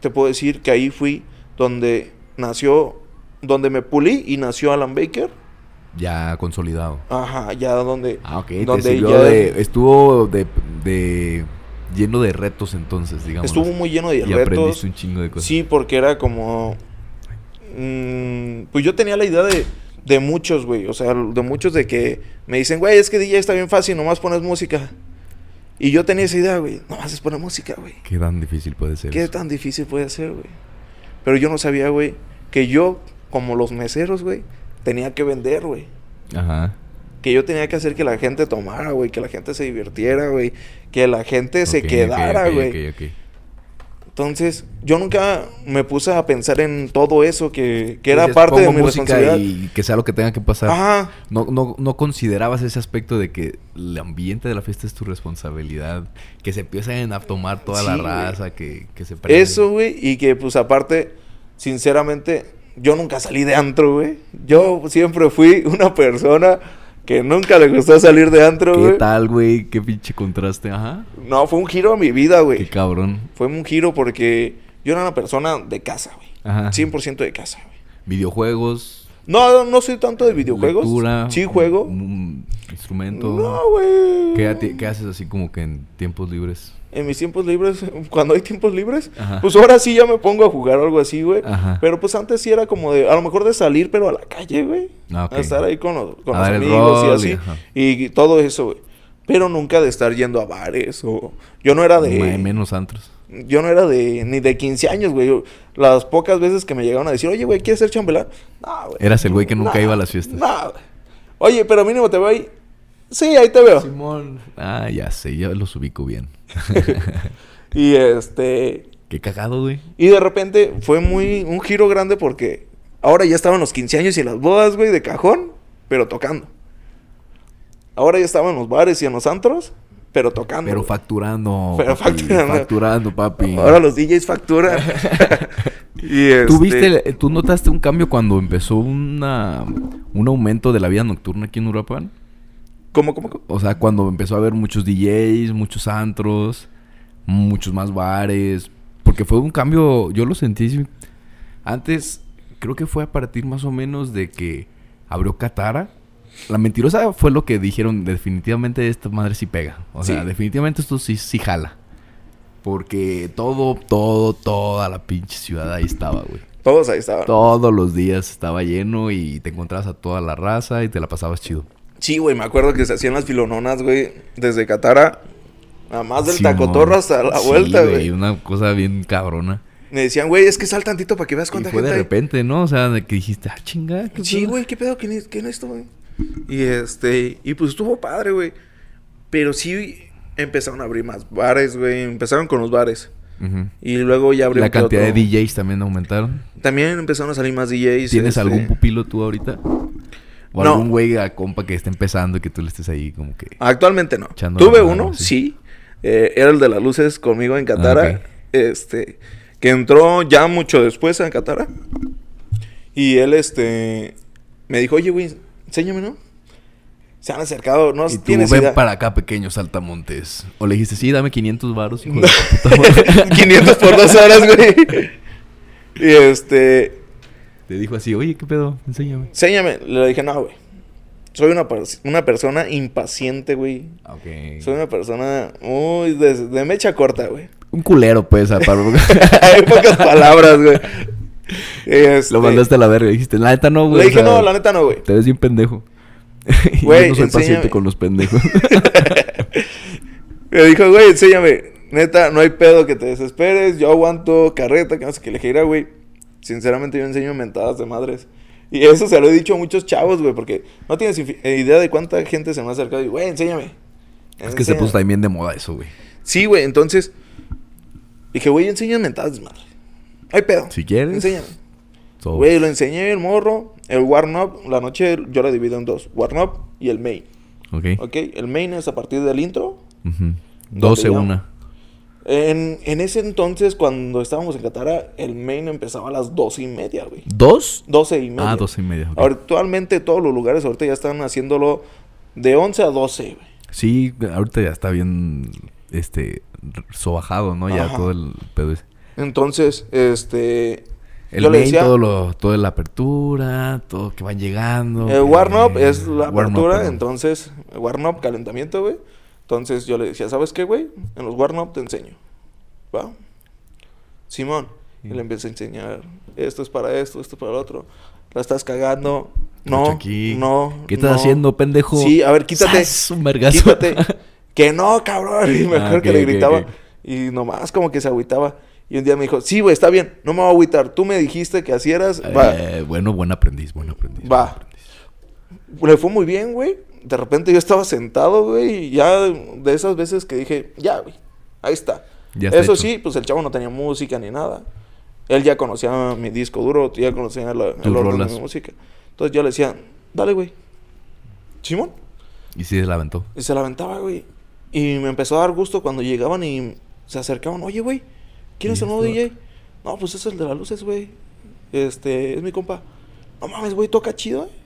te puedo decir que ahí fui donde nació, donde me pulí y nació Alan Baker. Ya consolidado. Ajá, ya donde... Ah, ok. Te donde sirvió ya de... Estuvo de, de... Lleno de retos entonces, digamos. estuvo muy lleno de Y retos. aprendiste un chingo de cosas. Sí, porque era como... mm, pues yo tenía la idea de, de muchos, güey. O sea, de muchos de que me dicen, güey, es que DJ está bien fácil, nomás pones música. Y yo tenía esa idea, güey. Nomás es poner música, güey. Qué tan difícil puede ser ¿Qué eso? tan difícil puede ser, güey? Pero yo no sabía, güey, que yo, como los meseros, güey, tenía que vender, güey. Ajá. Que yo tenía que hacer que la gente tomara, güey. Que la gente se divirtiera, güey. Que la gente se quedara, güey. ok, ok. Entonces, yo nunca me puse a pensar en todo eso que, que era parte de mi responsabilidad. y que sea lo que tenga que pasar. Ajá. No, no, no considerabas ese aspecto de que el ambiente de la fiesta es tu responsabilidad. Que se empiecen a tomar toda Sí, la raza, que, que se prenden. Eso, güey. Y que, pues, aparte, sinceramente, yo nunca salí de antro, güey. Yo siempre fui una persona que nunca le gustó salir de antro, ¿Qué güey. tal, güey? Qué pinche contraste. Ajá. No, fue un giro a mi vida, Qué güey. cabrón. Fue un giro porque yo era una persona de casa, güey. Ajá. 100% de casa, güey. Videojuegos. No, no soy tanto de videojuegos. lectura, sí juego. un instrumento. No, güey. ¿Qué, qué haces así como que en tiempos libres? En mis tiempos libres, cuando hay tiempos libres, Ajá. pues ahora sí ya me pongo a jugar algo así, güey. Ajá. Pero pues antes sí era como de, a lo mejor de salir, pero a la calle, güey. Ah. A estar ahí con los, con los amigos y rol y así. ajá. Y, todo eso, güey. Pero nunca de estar yendo a bares o... Yo no era de... Me- Menos antros. Yo no era de... Ni de 15 años, güey. Las pocas veces que me llegaron a decir, oye, güey, ¿quieres ser chambelán? No, güey. Eras el güey que nunca iba a las fiestas. No, güey. Oye, pero mínimo te ahí. Sí, ahí te veo. Simón. Ah, ya sé, ya los ubico bien. Y este... Qué cagado, güey. Y de repente fue muy un giro grande porque ahora ya estaban los 15 años y las bodas, güey, de cajón, pero tocando. Ahora ya estaban en los bares y en los antros, pero tocando. Pero facturando. Pero papi, facturando. facturando, papi. Ahora los DJs facturan. y este... ¿Tú viste, tú notaste un cambio cuando empezó una, un aumento de la vida nocturna aquí en Uruapan? ¿Cómo, cómo, cómo? O sea, cuando empezó a haber muchos DJs, muchos antros, muchos más bares. Porque fue un cambio, yo lo sentí. Antes, creo que fue a partir más o menos de que abrió Catara. La mentirosa fue lo que dijeron, definitivamente esta madre sí pega. O sea, Sí. definitivamente esto sí, sí jala. Porque todo, todo, toda la pinche ciudad ahí estaba, güey. Todos ahí estaban. Todos los días estaba lleno y te encontrabas a toda la raza y te la pasabas chido. Sí, güey, me acuerdo que se hacían las filononas, güey, desde Catara. A más del Simón. tacotorro hasta la Sí, vuelta, güey. Una cosa bien cabrona. Me decían, güey, es que sal tantito para que veas Y cuánta fue gente de hay. repente, ¿no? O sea, de que dijiste, ah, chinga. ¿qué Sí, pedo?" güey, ¿qué pedo? ¿Quién es, esto, güey? Y este, y pues estuvo padre, güey. Pero sí, empezaron a abrir más bares, güey. Empezaron con los bares. Y luego ya abrieron La cantidad de DJs también aumentaron. También empezaron a salir más DJs. ¿Tienes este, algún pupilo tú ahorita? ¿O No. algún güey a compa que esté empezando y que tú le estés ahí como que... Actualmente no. Tuve mano, uno, sí. sí. Eh, era el de las luces conmigo en Catara. Ah, ok. Este, que entró ya mucho después en Catara. Y él, este, me dijo, oye, güey, enséñame, ¿no? Se han acercado, no Y tú tienes ven idea. para acá, pequeño saltamontes. O le dijiste, sí, dame 500 varos, hijo de puta madre. 500 por dos horas, güey. y este, Te dijo así, oye, ¿qué pedo? Enséñame. enséñame. Le dije, no, güey. Soy una, pers- una persona impaciente, güey. Ok. Soy una persona muy de, de mecha corta, güey. Un culero, pues, a. Hay pocas palabras, güey. Este, Lo mandaste a la verga. Dijiste, la neta no, güey. Le o dije, sea, no, la neta no, güey. Te ves bien pendejo. Güey, yo no soy enséñame. paciente con los pendejos. Me dijo, güey, enséñame. Neta, no hay pedo que te desesperes. Yo aguanto carreta, que no sé qué le "Mira, güey. Sinceramente, yo enseño mentadas de madres. Y eso se lo he dicho a muchos chavos, güey, porque no tienes eh, idea de cuánta gente se me ha acercado y, güey, enséñame. es que se Enséñame". puso también de moda eso, güey. Sí, güey, entonces dije, güey, enseña mentadas de madre. Hay pedo. Si quieres. Enséñame. So- Güey, lo enseñé el morro, el warm-up, la noche yo la divido en dos, warm-up y el main. Ok. ¿Ok? El main es a partir del intro. Ujú. 12 ya- una. En, en ese entonces, cuando estábamos en Catara, el main empezaba a las doce y media, güey. ¿Dos? Doce y media. Ah, 12 y media. ok. Actualmente todos los lugares ahorita ya están haciéndolo de 11 a 12, güey. Sí, ahorita ya está bien, este, sobajado, ¿no? Ya Ajá. todo el pedo ese. Entonces, este... El yo le main, decía, todo lo, toda la apertura, todo que van llegando. el que- warm-up es la apertura, entonces, warm-up, calentamiento, güey. Entonces yo le decía, ¿sabes qué, güey? En los warm-up te enseño. ¿Va? Simón. Y le empecé a enseñar, esto es para esto, esto es para el otro. La estás cagando. No, aquí. no. ¿Qué estás no. haciendo, pendejo? Sí, a ver, quítate. ¡Sas! Un vergazo. Quítate. que no, cabrón. Y me Ah, que le gritaba. Y nomás como que se agüitaba. Y un día me dijo, sí, güey, está bien, no me voy a agüitar. Tú me dijiste que así eras. Va. Eh, bueno, buen aprendiz, buen aprendiz. Va. buen aprendiz. Le fue muy bien, güey. De repente yo estaba sentado, güey. Y ya de esas veces que dije, ya, güey. Ahí está. Ya está Eso hecho. sí, pues el chavo no tenía música ni nada. Él ya conocía mi disco duro, ya conocía la, el orden de mi música. Entonces yo le decía, dale, güey. Simón. Y sí se la aventó. Y se la aventaba, güey. Y me empezó a dar gusto cuando llegaban y se acercaban. Oye, güey, ¿quién es ¿Y el nuevo DJ? No, pues es el de las luces, güey. Este, es mi compa. No mames, güey, toca chido, eh.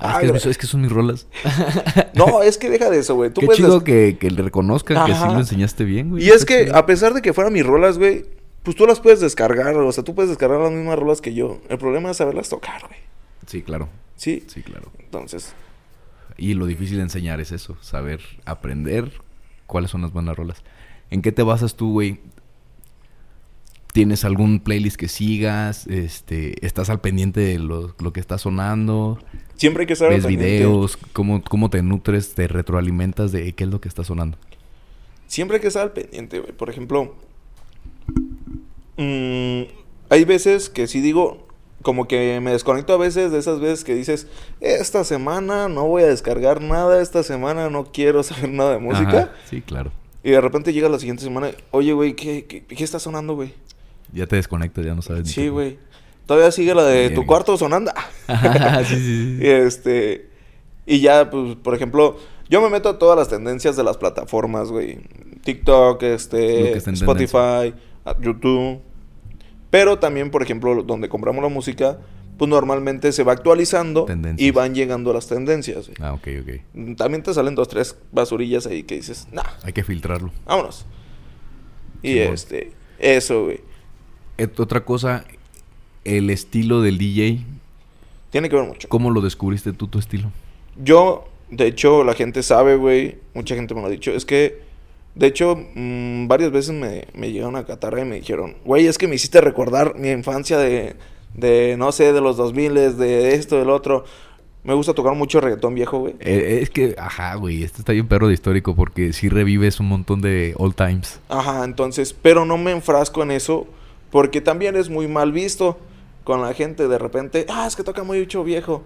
Ah, Ah, es, gra- que, es que son mis rolas. No, es que deja de eso, güey. Tú Qué puedes chido que, que le reconozcan que sí lo enseñaste bien, güey. Y es que, chido. a pesar de que fueran mis rolas, güey, pues tú las puedes descargar. O sea, tú puedes descargar las mismas rolas que yo. El problema es saberlas tocar, güey. Sí, claro. Sí. Sí, claro. Entonces, Y lo difícil de enseñar es eso, saber aprender cuáles son las buenas rolas. ¿En qué te basas tú, güey? ¿Tienes algún playlist que sigas? Este, ¿Estás al pendiente de lo, lo que está sonando? siempre hay que estar al ¿Ves pendiente. videos? ¿Cómo, ¿Cómo te nutres? ¿Te retroalimentas de qué es lo que está sonando? Siempre hay que estar al pendiente, güey. Por ejemplo, mm, hay veces que sí digo, como que me desconecto a veces de esas veces que dices, esta semana no voy a descargar nada, esta semana no quiero saber nada de música. Ajá, Sí, claro. Y de repente llega la siguiente semana, oye, güey, ¿qué, qué, qué está sonando, güey? Ya te desconectas, ya no sabes ni Sí, güey. Todavía sigue la de Bien. tu cuarto sonando. Ajá, sí, sí, Y sí. este. Y ya, pues, por ejemplo, yo me meto a todas las tendencias de las plataformas, güey. TikTok, este, Spotify, YouTube. Pero también, por ejemplo, donde compramos la música, pues normalmente se va actualizando Tendencias. y van llegando las tendencias. güey. Ah, ok, ok. También te salen dos, tres basurillas ahí que dices, nah, Hay que filtrarlo. vámonos. Y Simón. este, eso, güey. Otra cosa, el estilo del DJ. Tiene que ver mucho. ¿Cómo lo descubriste tú, tu estilo? Yo, de hecho, la gente sabe, güey. Mucha gente me lo ha dicho. Es que, de hecho, mm, varias veces me, me llegaron a Catarra y me dijeron, güey, es que me hiciste recordar mi infancia de, de no sé, de los 2000, de esto, del otro. Me gusta tocar mucho reggaetón viejo, güey. Eh, es que, ajá, güey, este está bien perro de histórico porque sí revives un montón de old times. Ajá, entonces, pero no me enfrasco en eso porque también es muy mal visto con la gente de repente, ah, es que toca mucho viejo.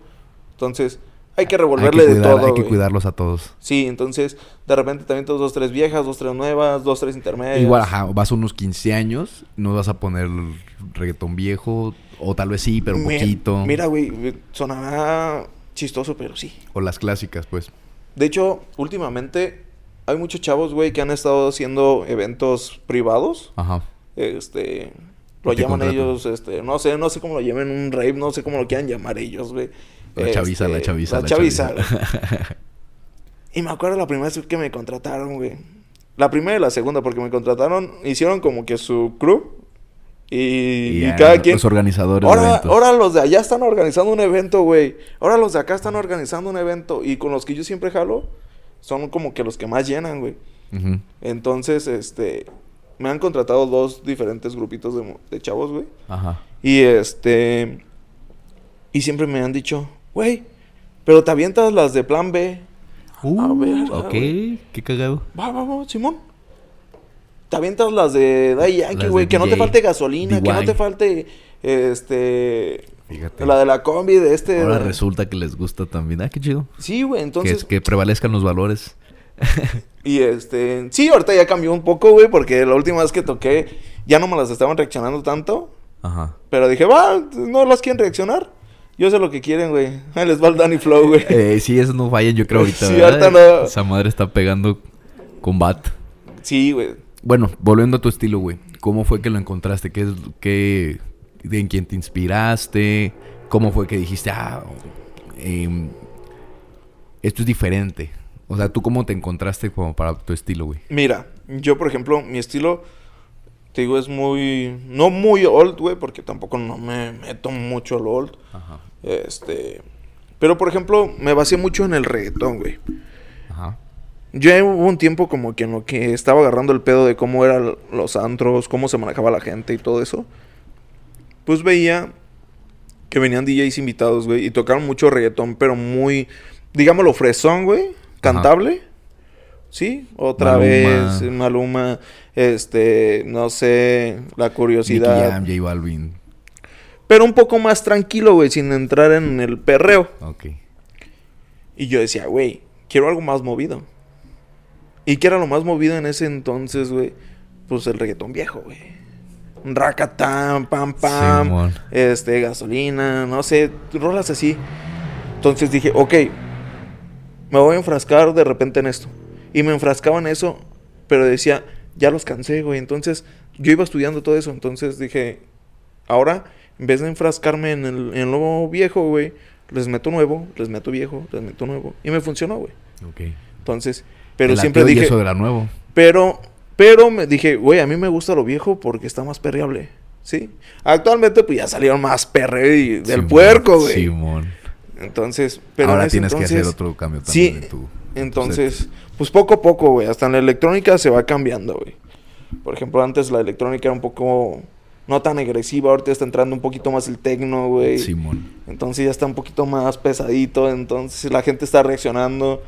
Entonces, hay que Hay revolverle de todo. hay que cuidarlos a todos. Sí, entonces de repente también todos dos, tres viejas, dos, tres nuevas, dos, tres intermedias. Igual, ajá, vas a unos 15 años, no vas a poner reggaetón viejo, o tal vez sí, pero Mi- poquito. Mira, güey, sonará chistoso, pero sí. O las clásicas, pues. De hecho, últimamente hay muchos chavos, güey, que han estado haciendo eventos privados. Ajá. Este. Lo llaman contratan. ellos, este, no sé, no sé cómo lo llamen, un rave, no sé cómo lo quieran llamar ellos, güey. La chaviza, la Este, chaviza, La la chaviza. chaviza. güey. y me acuerdo la primera vez que me contrataron, güey. La primera y la segunda, porque me contrataron, hicieron como que su crew. Y, cada quien. Los organizadores Ahora, ahora los de allá están organizando un evento, güey. Ahora los de acá están organizando un evento. Y con los que yo siempre jalo, son como que los que más llenan, güey. Entonces, este. Me han contratado dos diferentes grupitos de, chavos, güey. Ajá. Y este. Y siempre me han dicho, güey, pero te avientas las de plan B. Uh, ver, a ok, ver. qué cagado. Va, va, va, Simón. Te avientas las de Daddy Yankee, güey. Que no te falte gasolina, que no te falte. Este. Fíjate. La de la combi de este. Ahora resulta que les gusta también. Ah, qué chido. Sí, güey, Que, entonces. que prevalezcan los valores. Y este. Sí, ahorita ya cambió un poco, güey, porque la última vez que toqué ya no me las estaban reaccionando tanto. Ajá. Pero dije, va, no las quieren reaccionar. Yo sé lo que quieren, güey. Ahí les va el Danny Flow, güey. Eh, sí, eso no fallan, yo creo ahorita. Sí, ahorita no. Esa madre está pegando combat. Sí, güey. Bueno, volviendo a tu estilo, güey. ¿Cómo fue que lo encontraste? ¿Qué es qué, en quién te inspiraste? ¿Cómo fue que dijiste, ah, em, esto es diferente? O sea, ¿tú cómo te encontraste como para tu estilo, güey? Mira, yo, por ejemplo, mi estilo, te digo, es muy. No muy old, güey, porque tampoco no me meto mucho al old. Ajá. Este. Pero, por ejemplo, me basé mucho en el reggaetón, güey. Ajá. Yo hubo un tiempo como que en lo que estaba agarrando el pedo de cómo eran los antros, cómo se manejaba la gente y todo eso. Pues veía que venían DJs invitados, güey, y tocaron mucho reggaetón, pero muy, digámoslo, fresón, güey, cantable. Sí, otra Maluma. vez, Maluma, este, no sé, la Nicky curiosidad. Jam, J Balvin. Pero un poco más tranquilo, güey, sin entrar en el perreo. Ok. Y yo decía, güey, quiero algo más movido. ¿Y qué era lo más movido en ese entonces, güey? Pues el reggaetón viejo, güey. Racatán, pam, pam. Este, gasolina, no sé, rolas así. Entonces dije, ok, me voy a enfrascar de repente en esto. Y me enfrascaba en eso, pero decía, ya los cansé, güey. Entonces yo iba estudiando todo eso. Entonces dije, ahora, en vez de enfrascarme en el, en lo viejo, güey, les meto nuevo, les meto viejo, les meto nuevo. Y me funcionó, güey. Ok. Entonces, pero siempre dije, eso era nuevo. pero, pero me dije, güey, a mí me gusta lo viejo porque está más perreable. ¿Sí? Actualmente, pues ya salieron más perre del Simón, puerco, güey. Simón. Entonces, pero Ahora tienes que hacer entonces- otro cambio Sí, también en tu... Entonces, pues poco a poco, güey. Hasta en la electrónica se va cambiando, güey. Por ejemplo, antes la electrónica era un poco no tan agresiva. Ahorita está entrando un poquito más el tecno, güey. Simón. Entonces ya está un poquito más pesadito. Entonces la gente está reaccionando.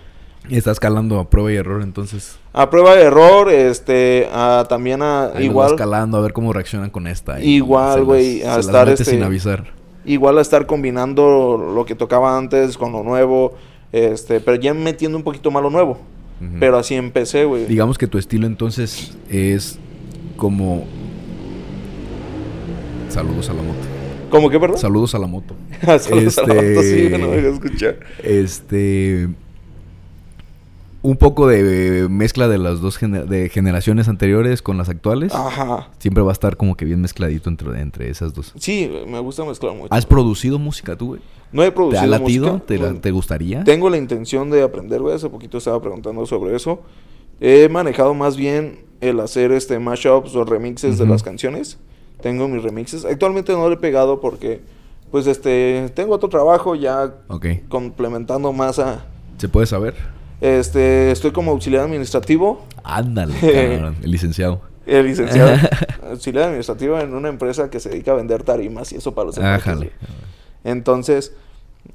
Y estás calando a prueba y error, entonces. A prueba de error, este, a, también a Ahí igual, vas calando a ver cómo reaccionan con esta. y Igual, las- güey, a se las estar, metes este, sin avisar. Igual a estar combinando lo que tocaba antes con lo nuevo, este, pero ya metiendo un poquito más lo nuevo. Pero así empecé, güey. Digamos que tu estilo entonces es como... Saludos a la moto. ¿Cómo que, perdón? Saludos a la moto. Saludos a la Este- moto, sí, no me deja escuchar. Este... Un poco de mezcla de las dos gener- de generaciones anteriores con las actuales. Ajá. Siempre va a estar como que bien mezcladito entre, entre esas dos. Sí, me gusta mezclar mucho. ¿Has producido música tú, güey? No he ¿Te producido ha latido? música. ¿Te, la- te gustaría? Tengo la intención de aprender, güey. Hace poquito estaba preguntando sobre eso. He manejado más bien el hacer este mashups o remixes de las canciones. Tengo mis remixes. Actualmente no le he pegado porque, pues, este, tengo otro trabajo ya complementando más a, ¿Se puede saber? Este, estoy como auxiliar administrativo, Ándale, cabrón. El licenciado. el licenciado auxiliar administrativo en una empresa que se dedica a vender tarimas y eso para los güey. Entonces,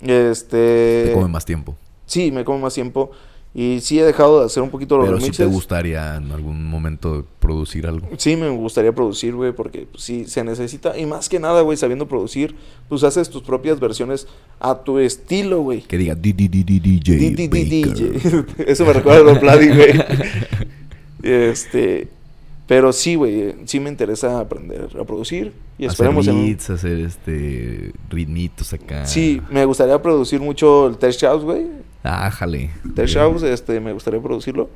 este... Te come más tiempo. Sí, me come más tiempo. Y sí he dejado de hacer un poquito los Pero sí remixes. te gustaría en algún momento producir algo. Sí, me gustaría producir, güey, porque pues, sí se necesita. Y más que nada, güey, sabiendo producir, pues haces tus propias versiones a tu estilo, güey. Que diga di, di, di, di, DJ. DJ. Eso me recuerda a los Vladi, güey. Este. Pero sí, güey, sí me interesa aprender a producir. Y hacer esperemos en un- beats, hacer este ritmitos acá. Sí, me gustaría producir mucho el Tech House, güey. Ah, jale. Tech Ok. House, este, me gustaría producirlo.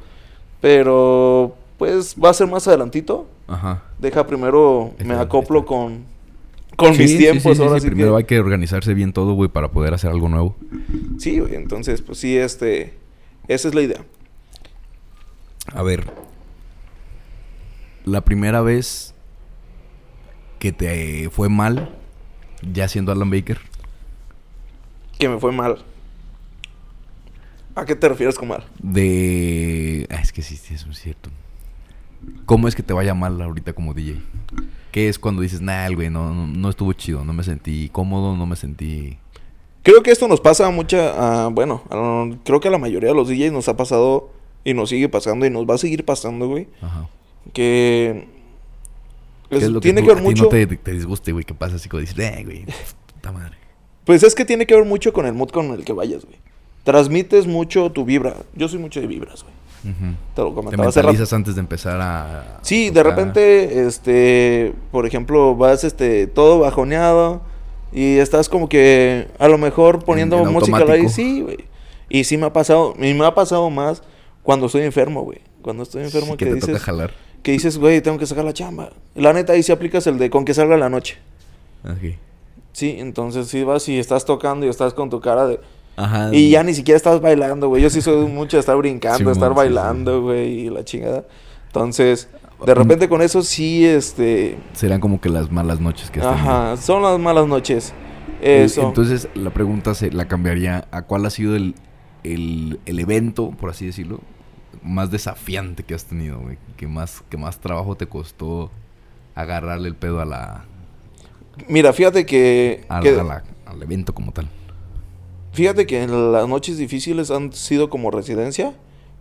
Pero, pues, va a ser más adelantito. Ajá. Deja primero, me acoplo con, con Sí, mis tiempos. sí, sí, ahora sí, sí Primero que- hay que organizarse bien todo, güey, para poder hacer algo nuevo. Sí, güey, entonces, pues sí, este, esa es la idea. A ver. La primera vez que te fue mal, ya siendo Alan Baker. Que me fue mal. ¿A qué te refieres con mal? De. Ah, es que sí, sí, eso es cierto. ¿Cómo es que te vaya mal ahorita como DJ? ¿Qué es cuando dices, nah, güey, no, no, no estuvo chido, no me sentí cómodo, no me sentí. Creo que esto nos pasa a mucha, a- bueno, a- creo que a la mayoría de los DJs nos ha pasado y nos sigue pasando y nos va a seguir pasando, güey. Ajá. Que ¿Qué es- lo tiene tú- que ver a ti mucho, no te, te disguste, güey, que pasa así como dices, eh, güey, puta madre. pues es que tiene que ver mucho con el mood con el que vayas, güey. Transmites mucho tu vibra. Yo soy mucho de vibras, güey. Ujú. Te lo Te comentaba mentalizas antes de empezar a. Sí, de repente, este, por ejemplo, vas, este, todo bajoneado y estás como que a lo mejor poniendo en música al aire. automático. Sí, güey. Y sí me ha pasado, y me ha pasado más cuando estoy enfermo, güey. Cuando estoy enfermo Sí, que, que te dices, toca jalar. que dices, güey, tengo que sacar la chamba. La neta ahí sí aplicas el de con que salga la noche. Ok. Sí, entonces sí vas y estás tocando y estás con tu cara de... Ajá. Y ya ni siquiera estás bailando, güey. Yo sí soy mucho de estar brincando, Simón, estar sí, bailando, güey, y la chingada. Entonces, de repente con eso sí, este... Serán como que las malas noches que has tenido. Ajá, son las malas noches. Eh, Eso. Entonces, la pregunta se la cambiaría a cuál ha sido el, el, el evento, por así decirlo, más desafiante que has tenido, güey. Que más, que más trabajo te costó agarrarle el pedo a la, Mira, fíjate que... a la- que- a la- al evento como tal. Fíjate que las noches difíciles han sido como residencia.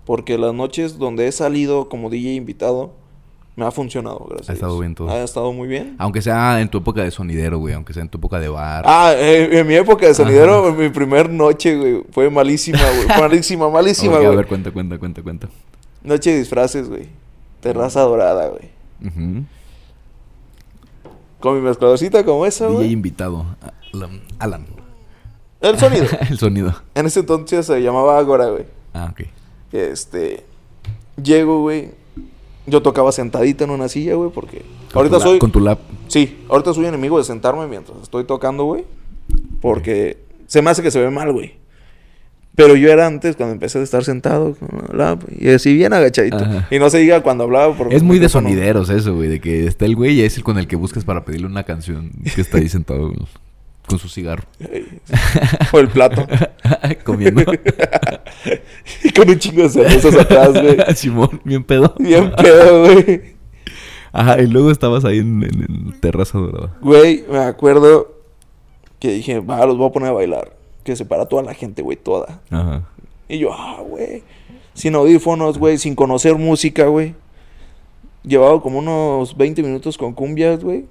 Porque las noches donde he salido como DJ invitado, me ha funcionado, gracias. Ha a estado bien todo. Ha estado muy bien. Aunque sea en tu época de sonidero, güey. Aunque sea en tu época de bar. Ah, eh, en mi época de sonidero, mi primer noche, güey, fue malísima, güey. Malísima, malísima, Ok, a güey. ver, cuenta, cuenta, cuenta, cuenta. Noche de disfraces, güey. Terraza dorada, güey. Con mi mezcladorcita como esa, DJ güey. invitado. Alan. Alan. El sonido. el sonido. En ese entonces se llamaba Agora, güey. Ah, ok. Este. Llego, güey. Yo tocaba sentadita en una silla, güey, porque. Con ahorita soy. Con tu lap. Sí, ahorita soy enemigo de sentarme mientras estoy tocando, güey. Porque se me hace que se ve mal, güey. Pero yo era antes, cuando empecé a estar sentado con la lap, y así bien agachadito. Ajá. Y no se diga cuando hablaba por Es muy de sonideros eso, güey. De que está el güey y es el con el que buscas para pedirle una canción. Que está ahí sentado güey, con su cigarro. O el plato. Comiendo. y con un chingo de cervezas atrás, güey. Simón, bien pedo. Bien pedo, güey. Ajá, y luego estabas ahí en, en, en Terraza Dorada. Güey, me acuerdo que dije, va, los voy a poner a bailar. Que se para toda la gente, güey, toda. Ajá. Y yo, ah, güey. Sin audífonos, güey, sin conocer música, güey. Llevaba como unos 20 minutos con cumbias, güey.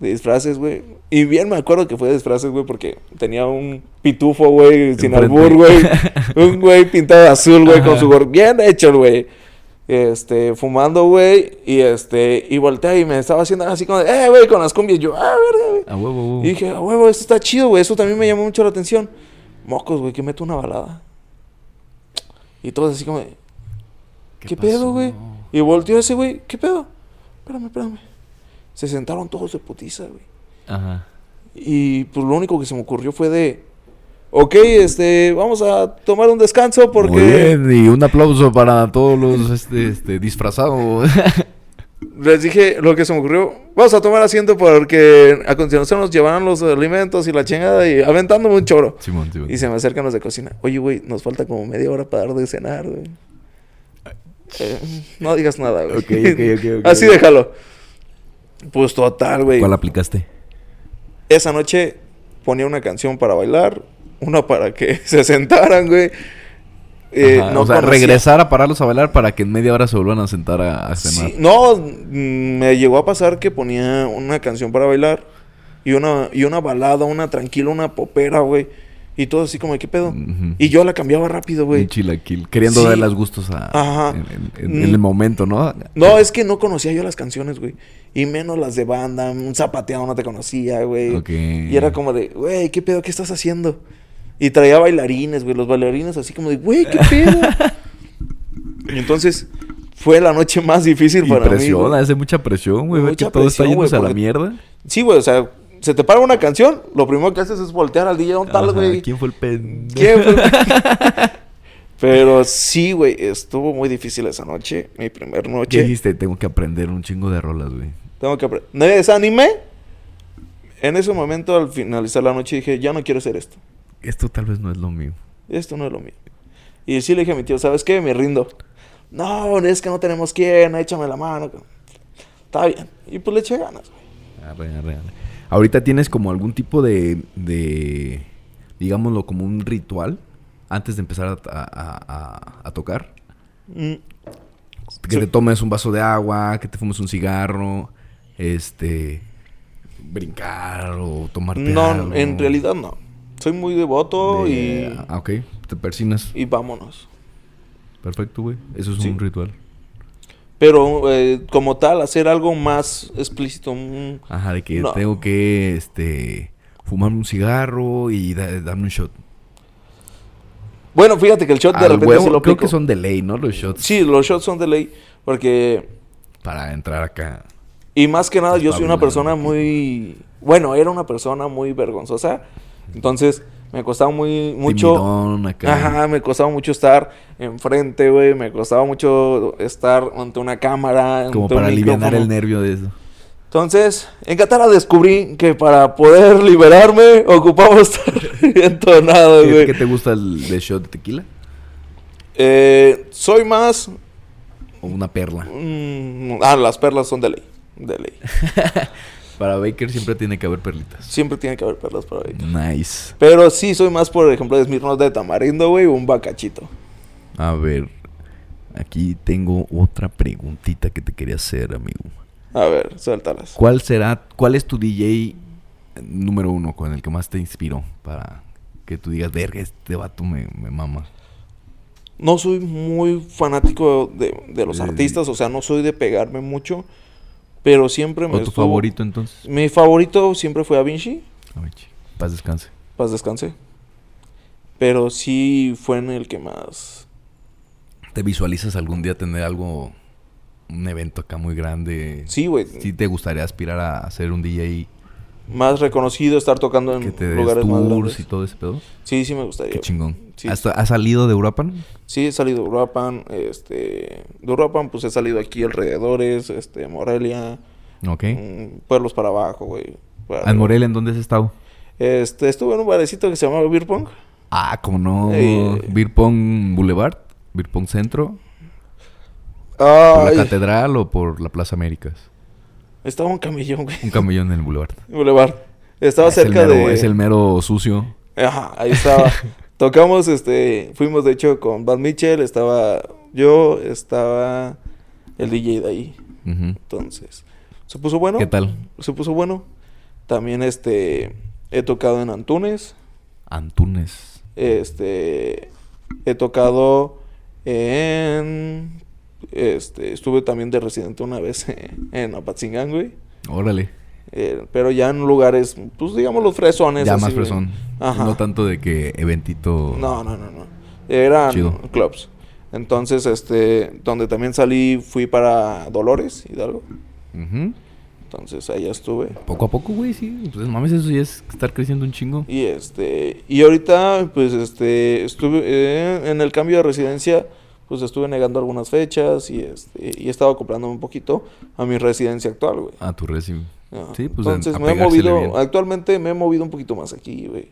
De disfraces, güey. Y bien me acuerdo que fue de disfraces, güey, porque tenía un pitufo, güey, sin albur, güey. Un güey pintado de azul, güey, con su gorro. Bien hecho, güey. Este, fumando, güey. Y este, y volteé y me estaba haciendo así como de, eh, güey, con las cumbias. Yo, ah, verga, güey. A huevo, huevo. Y dije, a huevo, esto está chido, güey. Eso también me llamó mucho la atención. Mocos, güey, que meto una balada. Y todos así como, de, ¿qué, pedo, güey? Y volteó ese güey, ¿qué pedo? Espérame, espérame. Se sentaron todos de putiza, güey. Ajá. Y pues lo único que se me ocurrió fue de, ok, este, vamos a tomar un descanso porque... Muy bien, y un aplauso para todos los este, este, disfrazados. Les dije lo que se me ocurrió. Vamos a tomar asiento porque a continuación nos llevarán los alimentos y la chingada y aventándome un choro. Simón, Simón. Y se me acercan los de cocina. Oye, güey, nos falta como media hora para dar de cenar, güey. Eh, no digas nada, güey. Ok, ok, ok, ok, Así déjalo. Pues total, güey. ¿Cuál aplicaste? Esa noche ponía una canción para bailar, una para que se sentaran, güey. eh, Ajá, no o sea, conocía- regresar a pararlos a bailar para que en media hora se vuelvan a sentar a, a cenar. Sí, no, mm, me llegó a pasar que ponía una canción para bailar y una, y una balada, una tranquila, una popera, güey. Y todo así como, ¿qué pedo? Y yo la cambiaba rápido, güey. Un chilaquil. Queriendo Sí. dar los gustos a, Ajá. en, en- en- en el Mm. momento, ¿no? No, es que no conocía yo las canciones, güey. Y menos las de banda, un zapateado no te conocía, güey. Y era como de, güey, ¿qué pedo? ¿Qué estás haciendo? Y traía bailarines, güey, los bailarines así como de, güey, ¿qué pedo? y entonces fue la noche más difícil para mí. Impresiona, güey. hace mucha presión, güey. Ver que todo está presión, yéndose güey, a la mierda. Sí, güey, o sea, se te para una canción, lo primero que haces es voltear al DJ, ¿dónde tal, güey? ¿Quién fue el pendejo? ¿Quién fue? Pero sí, güey, estuvo muy difícil esa noche, mi primer ¿Qué noche. dijiste? Tengo que aprender un chingo de rolas, güey. Tengo que aprender. Me desanimé. En ese momento, al finalizar la noche, dije, ya no quiero hacer esto. Esto tal vez no es lo mío. Esto no es lo mío. Y sí le dije a mi tío, ¿sabes qué? Me rindo. No, es que no tenemos quien, échame la mano. Está bien. Y pues le eché ganas, güey. Arre, arre, arre. Ahorita tienes como algún tipo de, de, digámoslo, como un ritual antes de empezar a, a- a- a tocar. Mm, Que Sí. te tomes un vaso de agua, que te fumes un cigarro, este, brincar o tomarte No, algo. en realidad no. Soy muy devoto De- y, Ah, ok, te persinas. y vámonos. Perfecto, güey. Eso es Sí. un ritual. Pero eh, como tal, hacer algo más explícito. Ajá, de que No. tengo que, este, fumar un cigarro y da- darme un shot. Bueno, fíjate que el shot de Al repente huevo, se lo creo que son de ley, ¿no? Los shots. Sí, los shots son de ley. Porque Para entrar acá. Y más que nada, yo soy una persona muy. Bueno, era una persona muy vergonzosa. Entonces, me costaba muy mucho. Timidón acá. Ajá, me costaba mucho estar enfrente, güey. Me costaba mucho estar ante una cámara. Como para aliviar el nervio de eso. Entonces, en Qatar descubrí que para poder liberarme ocupaba estar entonado, ¿Qué, güey. qué te gusta el de shot de tequila? Eh, soy más. ¿O una perla? mm, ah, las perlas son de ley. De ley. Para Baker siempre tiene que haber perlitas. Siempre tiene que haber perlas para ahí. Nice. Pero sí, soy más, por ejemplo, de Smirnoff de tamarindo, güey, o un bacachito. A ver. Aquí tengo otra preguntita que te quería hacer, amigo. A ver, suéltalas. ¿Cuál será, cuál es tu DJ número uno con el que más te inspiró para que tú digas, verga, este vato me, me mama? No soy muy fanático de, de los Eh, artistas, o sea, no soy de pegarme mucho, pero siempre me ¿O tu estuvo- favorito entonces? Mi favorito siempre fue A Vinci, A ver, chi, paz descanse. paz descanse. Pero sí fue en el que más... ¿Te visualizas algún día tener algo, un evento acá muy grande? Sí, güey. ¿Sí te gustaría aspirar a ser un DJ Más reconocido, estar tocando en que te des lugares más tours grandes. y todo ese pedo? Sí, sí me gustaría. Qué chingón. Sí. ¿Has, has salido de Uruapan? Sí, he salido de Uruapan, este... De Uruapan, pues he salido aquí alrededores, este, Morelia... Ok. Mm, pueblos para abajo, güey. ¿En. Morelia en dónde has estado? Este, estuve en un barecito que se llamaba Beer Pong. Ah, como no. Eh. Beer Pong Boulevard, Beer Pong Centro, por la Ay, Catedral o por la Plaza Américas. estaba un camellón, güey. Un camellón en el Boulevard. Boulevard. Estaba es cerca mero, de... Es el mero sucio. Ajá, ahí estaba. Tocamos, este... Fuimos, de hecho, con Bad Mitchell. Estaba yo, estaba el DJ de ahí. Entonces, se puso bueno. ¿Qué tal? Se puso bueno. También, este... He tocado en Antunes. Antunes. Este, he tocado en, este, estuve también de residente una vez en Apatzingán, güey. Órale. Eh, pero ya en lugares, pues digamos los fresones. Ya así, más fresón. Ajá. No tanto de que eventito. No, no, no, no. Eran Chido. clubs. Entonces, este, donde también salí, fui para Dolores, Hidalgo. Ujú. Entonces, ahí estuve. Poco a poco, güey, sí. Pues mames, eso ya es estar creciendo un chingo. Y este, y ahorita, pues, este, estuve eh, en el cambio de residencia, pues estuve negando algunas fechas y este, y he estado acoplándome un poquito a mi residencia actual, güey. A tu reci. Ajá. Sí, pues, a- Entonces a me he movido, bien. actualmente me he movido un poquito más aquí, güey.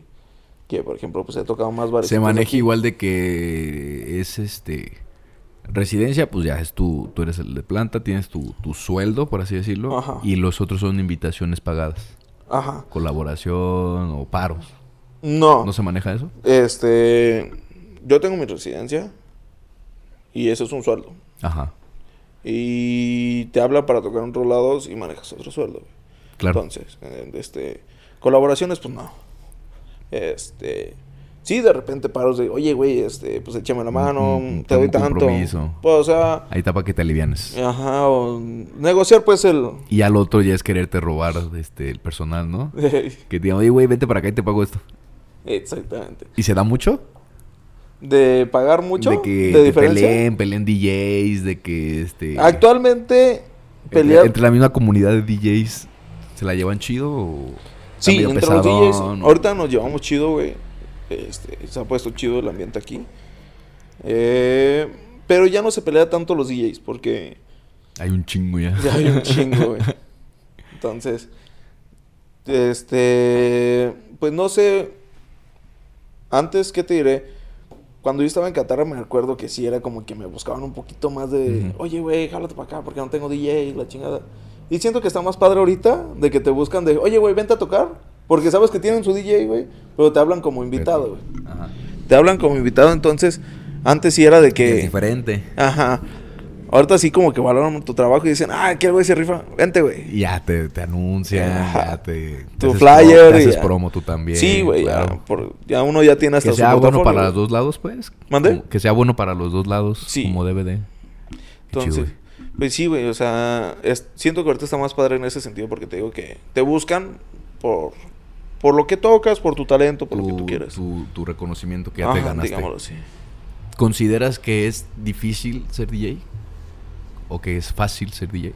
Que por ejemplo, pues he tocado más bares. Se maneja igual de que es este residencia, pues ya es tú, tú eres el de planta, tienes tu, tu sueldo, por así decirlo, Ajá. y los otros son invitaciones pagadas, Ajá. colaboración o paros. No. ¿No se maneja eso? Este, yo tengo mi residencia Y eso es un sueldo. Ajá. Y te habla para tocar en otros lados y manejas otro sueldo. Claro. Entonces, este, colaboraciones, pues no. Este, sí, de repente paros de, oye, güey, este, pues échame la mano, te doy un tanto. compromiso. Pues, o sea, Ahí está para que te alivianes. ajá, o negociar, pues, el... Y al otro ya es quererte robar este, el personal, ¿no? Que te digan, oye, güey, vete para acá y te pago esto. Exactamente. ¿Y se da mucho? De pagar mucho, De que de peleen, peleen DJs, de que este... Actualmente, pelear... entre la misma comunidad de DJs, ¿se la llevan chido o...? Sí, entre los pesadón, DJs. o- Ahorita nos llevamos chido, güey. Este, se ha puesto chido el ambiente aquí. Eh, pero ya no se pelea tanto los DJs porque Hay un chingo ya. ya hay un chingo, güey. Entonces, este, pues no sé. Antes, ¿qué te diré? Cuando yo estaba en Qatar me acuerdo que sí era como que me buscaban un poquito más de, oye, güey, jálate para acá porque no tengo DJ, la chingada. Y siento que está más padre ahorita de que te buscan de, oye, güey, vente a tocar. Porque sabes que tienen su DJ, güey, pero te hablan como invitado, güey. Ajá. Te hablan como invitado, entonces, antes sí era de Es que... diferente. Ajá. Ahorita sí como que valoran tu trabajo y dicen, ah, ¿qué güey se rifa? Vente, güey. Ya te, te anuncian, Ajá. ya te... te Tu flyer pro- te y haces ya. promo tú también. Sí, güey, claro. ya, por- ya uno ya tiene hasta Que su sea bueno para los dos lados, pues. ¿Mande? Como Que sea bueno para los dos lados, Sí. como DVD. Chido, Entonces, güey. pues sí, güey, o sea, es- siento que ahorita está más padre en ese sentido porque te digo que te buscan por, por lo que tocas, por tu talento, por lo que tú quieres. Tu, tu reconocimiento que ya te Ajá, ganaste. digámoslo así. ¿Consideras que es difícil ser DJ? ¿O que es fácil ser DJ?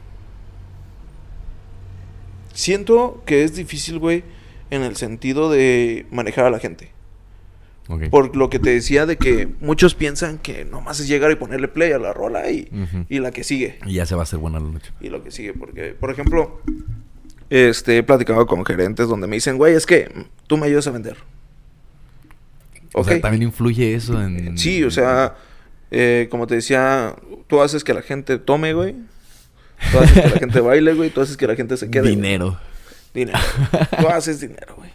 Siento que es difícil, güey, en el sentido de manejar a la gente. Por lo que te decía de que muchos piensan que nomás es llegar y ponerle play a la rola y, y la que sigue. Y ya se va a hacer buena la noche. y lo que sigue. Porque, por ejemplo, este, he platicado con gerentes donde me dicen, güey, es que tú me ayudas a vender. O sea, también influye eso en... Sí, o sea, eh, como te decía, tú haces que la gente tome, güey. Tú haces que la gente baile, güey. Tú haces que la gente se quede. güey. Dinero. Dinero. Tú haces dinero, güey.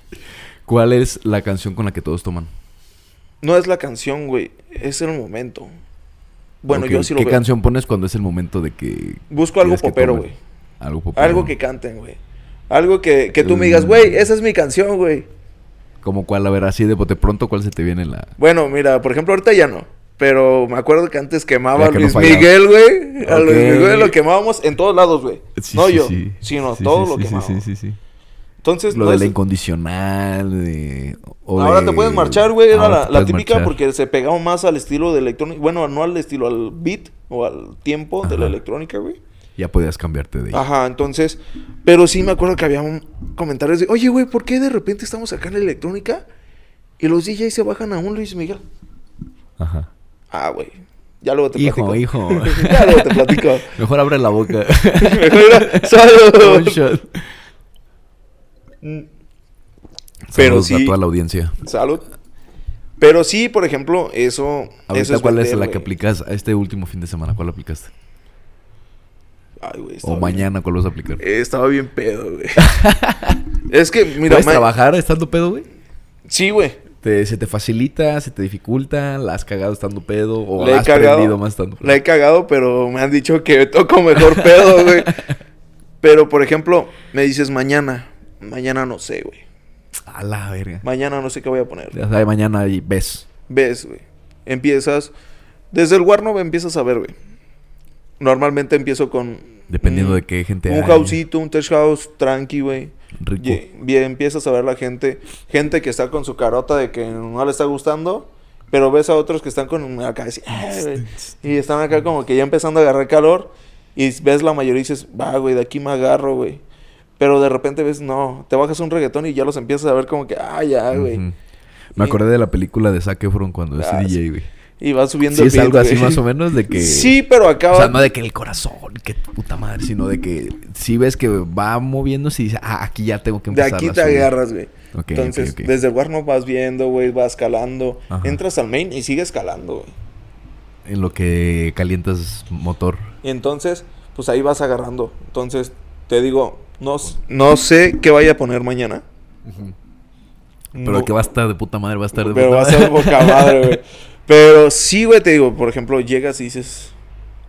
¿Cuál es la canción con la que todos toman? No es la canción, güey. Es el momento. Bueno, yo sí lo ¿Qué veo. canción pones cuando es el momento de que... Busco algo popero, güey. Algo popero. Algo que canten, güey. Algo que, que tú me Mm. digas, güey, esa es mi canción, güey. ¿Como cuál? A ver, así de bote pronto, ¿cuál se te viene en la...? Bueno, mira, por ejemplo, ahorita ya no. Pero me acuerdo que antes quemaba a no Luis. Miguel, güey. A. Luis Miguel lo quemábamos en todos lados, güey. Sí, no sí, yo, sí. sino Sí, todo sí, lo sí, quemábamos. Sí, sí, sí. Entonces, Lo no de es- la incondicional, de... o ahora de- te puedes marchar, güey. Era Ahora la, típica marchar. porque se pegaba más al estilo de electrónica. Bueno, no al estilo, al beat o al tiempo de la electrónica, güey. Ya podías cambiarte de... Ajá, entonces. Pero sí me acuerdo que había un comentarios de, oye, güey, ¿por qué de repente estamos acá en la electrónica y los DJs se bajan a un Luis Miguel? Ajá. Ah, güey. Ya luego te Hijo, platico. hijo. ya luego te platico. Mejor abre la boca. Mejor. Un shot. Mm, Pero Saludos sí. a toda la audiencia. Salud. Pero sí, por ejemplo, eso. eso Ahorita, es ¿cuál es la que aplicas a este último fin de semana? ¿Cuál aplicaste? Ay, güey. O mañana, ¿cuál vas a aplicar? eh, estaba bien pedo, güey. es que, mira, ¿Puedes ma- trabajar estando pedo, güey? Sí, güey. Te- ¿Se te facilita? ¿Se te dificulta? ¿La has cagado estando pedo? ¿O La has cagado. aprendido más estando pedo? La he cagado, pero me han dicho que toco mejor pedo, güey. Pero, por ejemplo, me dices mañana. Mañana no sé, güey. A la verga. Mañana no sé qué voy a poner. Ya sabes, mañana y ves. Ves, güey. Empiezas. Desde el Warnow empiezas a ver, güey. Normalmente empiezo con. Dependiendo de qué gente Un hay. houseito, un tech house tranqui, güey. Rico. Y, bien, empiezas a ver la gente. Gente que está con su carota de que no le está gustando. Pero ves a otros que están con acá así, "Ah, güey", y están acá como que ya empezando a agarrar calor. Y ves la mayoría y dices, va, güey, de aquí me agarro, güey. Pero de repente ves, no, te bajas un reggaetón y ya los empiezas a ver como que, ah, ya, güey. Me acordé de la película de Zac Efron cuando es Ah, DJ, güey. Y vas subiendo Sí, el es beat, algo así más o menos de que... Sí, pero acaba. O sea, no de que el corazón, que puta madre, sino de que si ves que va moviéndose y dices, ah, aquí ya tengo que de empezar aquí a te subir". agarras, güey. Ok, Entonces, ok, ok. desde el Warnow vas viendo, güey, vas escalando. Ajá. Entras al main y sigues escalando, güey. En lo que calientas motor. Y entonces, pues ahí vas agarrando. Entonces, te digo, no, no sé qué vaya a poner mañana. Pero No- que va a estar de puta madre, va a estar de Pero puta va a boca madre, güey. Pero sí, güey, te digo, por ejemplo, llegas y dices,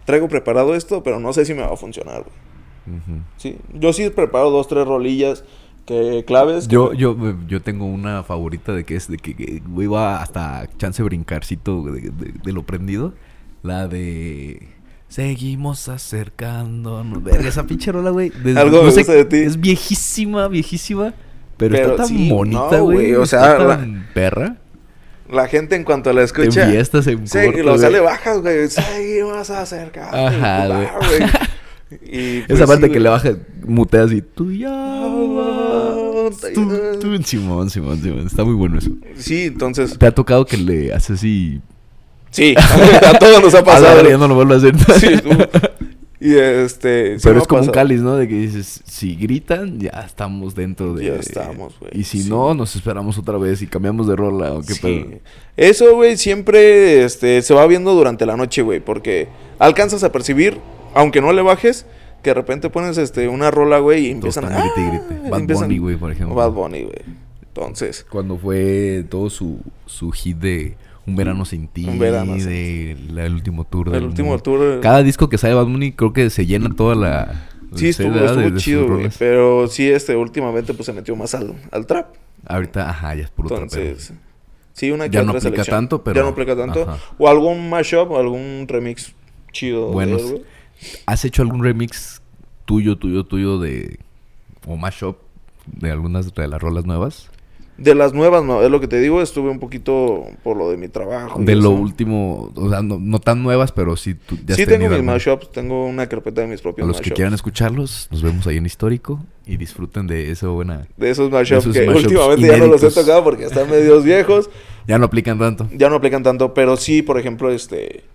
traigo preparado esto, pero no sé si me va a funcionar, güey. Sí, yo sí preparo dos, tres rolillas que claves. que- Yo, yo, yo tengo una favorita de que es de que, güey, va hasta chance brincarcito de, de- de lo prendido. La de. Seguimos acercándonos. Verga, esa pinche rola, güey. Algo no sé, de ti. Es viejísima, viejísima. Pero, Pero está tan sí, bonita, güey. o está sea, la- tan perra. La gente en cuanto la En escucha... fiestas, en Sí, corto, y lo güey. sale bajas, güey. Seguimos acercando. Ajá, güey. Y, pues, Esa parte sí, que le bajas, muteas y tú ya vas. Tú, tú, Simón, Simón, Simón. Está muy bueno eso. Sí, entonces... ¿Te ha tocado que le haces así? Sí, a todos nos ha A la pasado. ya no lo vuelvo a hacer. Sí, tú. Y este... Pero es como un pasado. cáliz, ¿no? De que dices, si gritan, ya estamos dentro de... Ya estamos, güey. Y si Sí. no, nos esperamos otra vez y cambiamos de rola o qué Sí. pedo. Eso, güey, siempre este, se va viendo durante la noche, güey, porque alcanzas a percibir, aunque no le bajes, que de repente pones este, una rola, güey, y empiezan están grite ¡Ah! grite. Bad Empiezan- Bunny, güey, por ejemplo. Bad Bunny, güey. Entonces, Cuando fue todo su, su hit de Un Verano Sin Ti, Un Verano de la- el último tour el del último mundo. tour... Cada disco que sale Bad Bunny creo que se llena toda la... Sí, el estuvo, estuvo de- chido, güey. Pero sí, este, últimamente, pues se metió más al, al trap. Ahorita, ajá, ya es puro trapero. Entonces, sí, una que Ya no otra aplica selección. tanto, pero- Ya no aplica tanto. ajá. O algún mashup, o algún remix chido. de güey. ¿Has hecho algún remix tuyo, tuyo, tuyo de... o mashup de algunas de las rolas nuevas? De las nuevas, no, es lo que te digo, estuve un poquito por lo de mi trabajo. De lo eso. último, o sea, no, no tan nuevas, pero sí tú ya has Sí, tengo tenido mis mashups, tengo una carpeta de mis A propios los que quieran escucharlos, nos vemos ahí en Histórico y disfruten de eso buena... De esos mashups esos que mashups últimamente ya no los he tocado porque están medios viejos. Ya no aplican tanto. Ya no aplican tanto, pero sí, por ejemplo, este...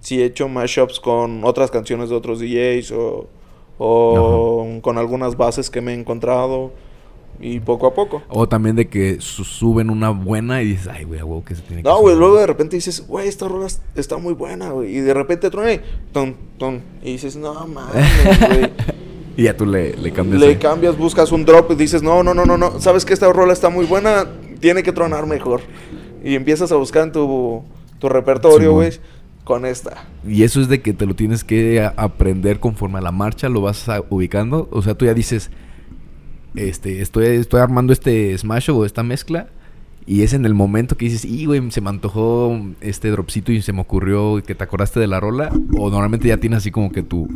Sí he hecho mashups con otras canciones de otros DJs o... O con algunas bases que me he encontrado. Y poco a poco. O también de que su- suben una buena y dices, ay, güey, a huevo que se tiene que No, güey, subir". luego de repente dices, güey, esta rola es- está muy buena, güey. Y de repente truena y ton, ton. Y dices, no mames, güey. Y ya tú le, le cambias. Le ahí. cambias, buscas un drop y dices, no, no, no, no, no. Sabes que esta rola está muy buena, tiene que tronar mejor. Y empiezas a buscar en tu, tu repertorio, güey, con esta. Y eso es de que te lo tienes que aprender conforme a la marcha, lo vas ubicando. O sea, tú ya dices, este, estoy, estoy armando este smash o esta mezcla. Y es en el momento que dices, y güey, se me antojó este dropcito y se me ocurrió que te acordaste de la rola. O normalmente ya tienes así como que tu,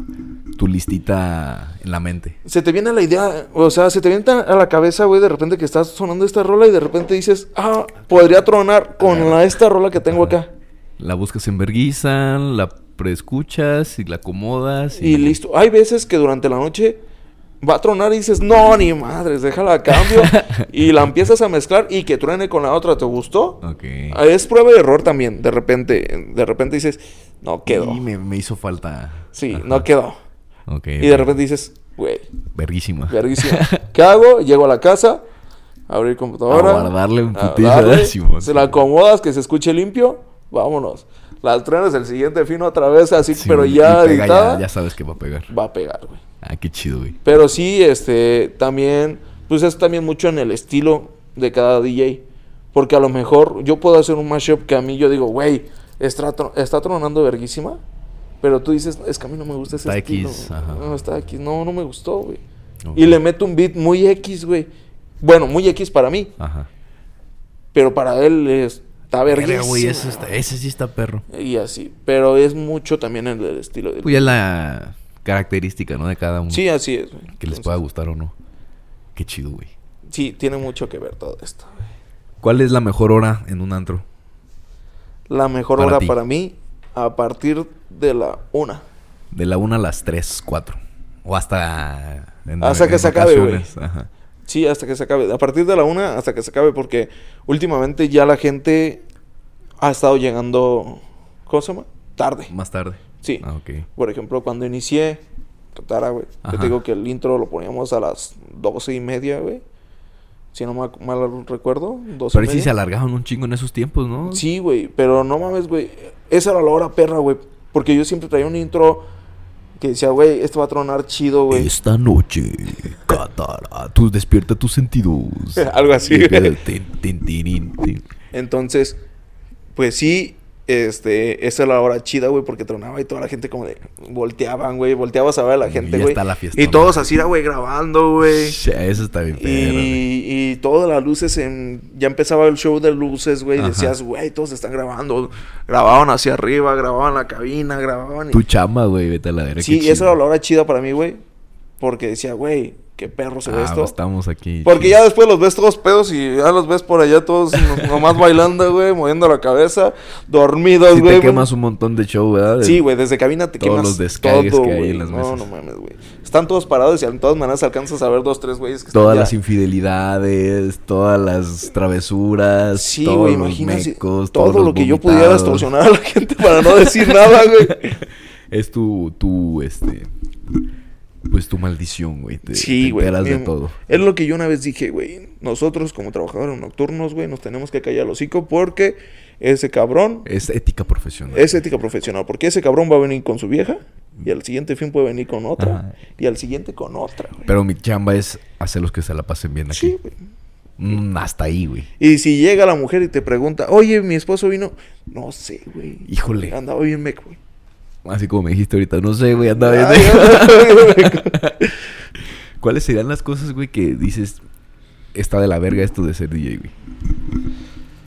tu listita en la mente. Se te viene la idea, o sea, se te viene a la cabeza, güey, de repente que estás sonando esta rola y de repente dices, ah, podría tronar con la, esta rola que tengo acá. La buscas en Verguisa, la preescuchas y la acomodas. Y listo. Hay veces que durante la noche va a tronar y dices, no, ni madres, déjala a cambio. y la empiezas a mezclar y que truene con la otra. ¿Te gustó? Ok. Es prueba de error también. De repente, de repente dices, no quedó. Y me, me hizo falta. Sí, Ajá. no quedó. Ok. Y de repente dices, güey, Verguísima. verguísima. ¿Qué hago? Llego a la casa, abrir computadora. A guardarle un putiza. Se la acomodas, que se escuche limpio. Vámonos. La truenas el siguiente fino otra vez, así, Sí, pero ya editada. Ya, ya sabes que va a pegar. Va a pegar, güey. Ah, qué chido, güey. Pero sí, este, también, pues es también mucho en el estilo de cada DJ. Porque a lo mejor yo puedo hacer un mashup que a mí yo digo, güey, está, tro- está tronando verguísima. Pero tú dices, es que a mí no me gusta ese Está estilo. X, ajá. No, está X. No, no me gustó, güey. Y le meto un beat muy X, güey. Bueno, muy X para mí. Ajá. Pero para él es- está verguísima. güey, ese, está- ese sí está perro. Y así. Pero es mucho también en el estilo del... Pues ya la característica, ¿no? De cada uno. Sí, así es, güey. Que les Entonces, pueda gustar o no. Qué chido, güey. Sí, tiene mucho que ver todo esto, güey. ¿Cuál es la mejor hora en un antro? La mejor Para hora ti. para mí a partir de la una. De la 1 a las 3, 4. O hasta... en- Hasta que en se acabe, güey. Ajá. Sí, hasta que se acabe. A partir de la una hasta que se acabe porque últimamente ya la gente ha estado llegando, ¿cómo se llama? Tarde. Más tarde. Sí. Ah, ok. Por ejemplo, cuando inicié, Tara, güey. Yo te digo que el intro lo poníamos a las doce y media, güey. Si no me mal recuerdo, doce Pero y sí media. se alargaban un chingo en esos tiempos, ¿no? Sí, güey, pero no mames, güey. Esa era la hora perra, güey. Porque yo siempre traía un intro que decía, güey, esto va a tronar chido, güey. Esta noche, Catara, tú despierta tus sentidos. Algo así, güey. Entonces, pues sí, este, esa era la hora chida, güey, porque tronaba y toda la gente como de volteaban, güey, volteabas a ver a la gente, güey. Y ¿no? todos así, güey, grabando, güey. Eso está bien perro. Y, y todas las luces en... Ya empezaba el show de luces, güey. Ajá. Decías, güey, todos están grabando. Grababan hacia arriba, grababan la cabina, grababan... y- Tu chamba, güey, vete a la verga. Sí, y esa era la hora chida para mí, güey. Porque decía, güey, qué perro se ve Ah, esto. estamos aquí. Porque ya después los ves todos pedos y ya los ves por allá todos no- nomás bailando, güey, moviendo la cabeza, dormidos, Sí güey. te quemas un montón de show, ¿verdad? Sí, güey, desde cabina te Todos quemas los descagues todo, que hay güey. en las No, mesas. no mames, güey. Están todos parados y de todas maneras alcanzas a ver dos, tres güeyes que Todas están las ya- infidelidades, todas las travesuras, Sí, todos güey, los mecos, todo todos lo que yo pudiera extorsionar a la gente para no decir nada, güey. Es tu, tu, este... Pues tu maldición, güey. Te, Sí, güey. de todo. Es lo que yo una vez dije, güey. Nosotros como trabajadores nocturnos, güey, nos tenemos que callar el hocico porque ese cabrón Es ética profesional. es ética profesional. Porque ese cabrón va a venir con su vieja y al siguiente fin puede venir con otra Ajá. y al siguiente con otra, güey. Pero mi chamba es hacerlos que se la pasen bien aquí. Sí, güey. Mm, hasta ahí, güey. Y si llega la mujer y te pregunta, oye, mi esposo vino, no sé, güey. Híjole. Andaba bien meco, güey. Así como me dijiste ahorita, no sé, güey, anda bien. Meco. ¿Cuáles serían las cosas, güey, que dices, está de la verga esto de ser DJ, güey?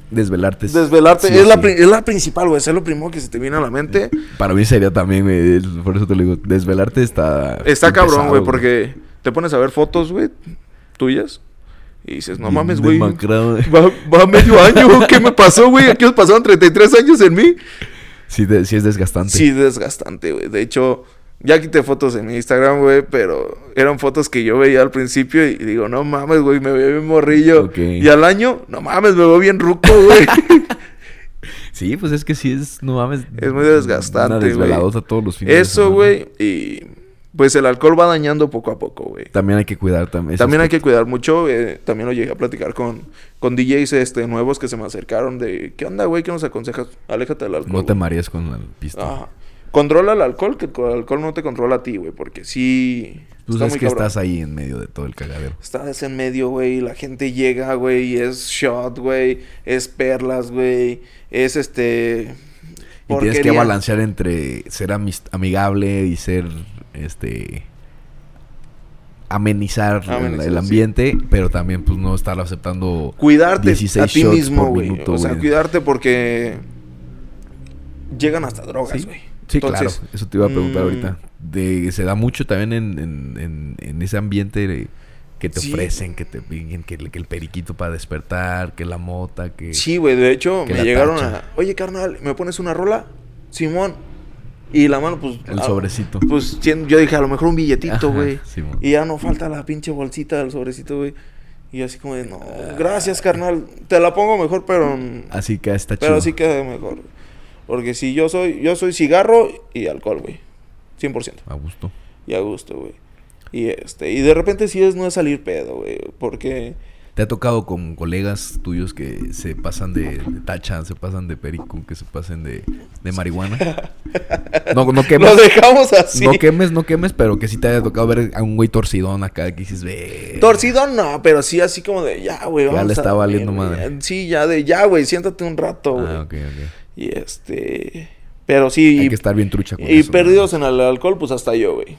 Desvelarte. es- Desvelarte sí es, la es principal, güey. Es lo primero que se te viene a la mente. Para mí sería también, güey, por eso te lo digo, desvelarte está... Está cabrón, güey, porque te pones a ver fotos, güey, tuyas. Y dices, no mames, güey. va medio año. ¿Qué me pasó, güey? Aquí os pasaron 33 años en mí. Sí, de- sí es desgastante. Sí, desgastante, güey. De hecho, ya quité fotos en mi Instagram, güey, pero eran fotos que yo veía al principio y digo, no mames, güey, me veo bien morrillo. Ok. Y al año, no mames, me veo bien ruco, güey. Sí, pues es que sí es, no mames. Es muy desgastante, güey. todos los fines Eso, güey, y pues el alcohol va dañando poco a poco, güey. También hay que cuidar también. También hay que cuidar mucho. eh, también lo llegué a platicar con, con DJs este, nuevos que se me acercaron de... ¿Qué onda, güey? ¿Qué nos aconsejas? Aléjate del alcohol. No te güey". marees con la pista. Ajá. Controla el alcohol, que el alcohol no te controla a ti, güey. Porque sí... Pues está es muy que cabrón. estás ahí en medio de todo el cagadero. Estás en medio, güey. y La gente llega, güey. Es shot, güey. Es perlas, güey. Es este... Y tienes que balancear entre ser amigable y ser, este... Amenizar, el- Amenizar, el, sí. ambiente, pero también pues no estar aceptando... Cuidarte 16 a ti shots mismo, güey. O sea, cuidarte porque... Llegan hasta drogas, güey. Sí, Entonces, claro. Eso te iba a preguntar mm, ahorita. De, se da mucho también en, en, en, en ese ambiente de- que te Sí. ofrecen, que te piden que, el- que el periquito para despertar, que la mota, que... Sí, güey, de hecho me llegaron tacha. a, oye, carnal, ¿me pones una rola? Simón. Y la mano, pues... El ah, sobrecito. Pues yo dije, a lo mejor un billetito, güey. Simón. y ya no falta la pinche bolsita del sobrecito, güey. Y así como de, no, gracias, carnal. Te la pongo mejor, pero... Así que está Pero chido. sí queda mejor. Porque si yo soy, yo soy cigarro y alcohol, güey. 100%. A gusto. Y a gusto, güey. Y este, y de repente sí es no es salir pedo, güey. Porque... ¿Te ha tocado con colegas tuyos que se pasan de, de tacha, se pasan de perico, que se pasen de, de marihuana? No, no Lo quemes. dejamos así. No quemes, no quemes, pero que sí te haya tocado ver a un güey torcidón acá que dices, ve. Torcido no, pero sí así como de ya, güey. Ya vamos le está valiendo güey". madre. Sí, ya de ya, güey, siéntate un rato, güey. Ah, ok, ok. Y este. Pero sí. Hay y- que estar bien trucha con y eso. perdidos en el alcohol, pues hasta yo, güey.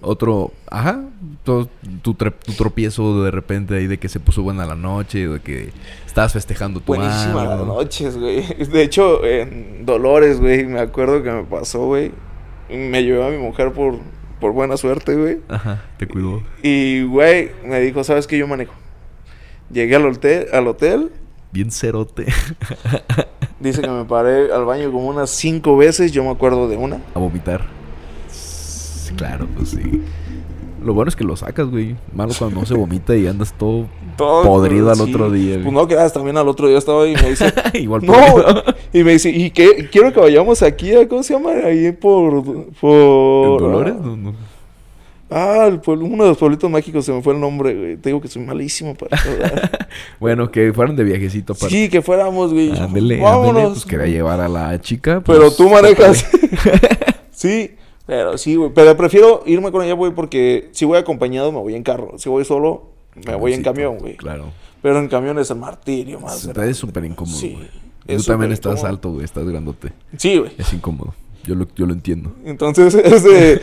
Otro, ajá, to- tu, tu tropiezo de repente ahí de que se puso buena la noche, de que estabas festejando tu Buenísimas las algo. noches, güey. De hecho, en Dolores, güey, me acuerdo que me pasó, güey. Me llevé a mi mujer por, por buena suerte, güey. Ajá, te cuidó. Y, güey, me dijo, ¿sabes qué? Yo manejo. Llegué al hotel, al hotel. Bien cerote. Dice que me paré al baño como unas cinco veces. Yo me acuerdo de una. A vomitar. Claro, pues sí. Lo bueno es que lo sacas, güey. Malo cuando no se vomita y andas todo Todo, podrido al sí. otro día, Pues güey. no quedas también al otro día estaba ahí y me dice, igual no, y me dice, ¿y qué? Quiero que vayamos aquí, a- ¿cómo se llama? Ahí por, por... ¿En Dolores? No, no. Ah, el pueblo- uno de los pueblitos mágicos se me fue el nombre, güey. Te digo que soy malísimo para recordar. Bueno, que fueron de viajecito para. Sí, que fuéramos, güey. Ándele, Vámonos. ándele, pues quería llevar a la chica. pues, Pero tú manejas. sí, pero sí, güey. Pero prefiero irme con ella, güey, porque si voy acompañado me voy en carro. Si voy solo, me voy en camión, güey. Claro. Pero en camión es el martirio más. Se te es súper incómodo, Sí. güey. Es Tú también estás incómodo. alto, güey. Estás grandote. Sí, güey. Es incómodo. Yo lo, yo lo entiendo. Entonces, es de...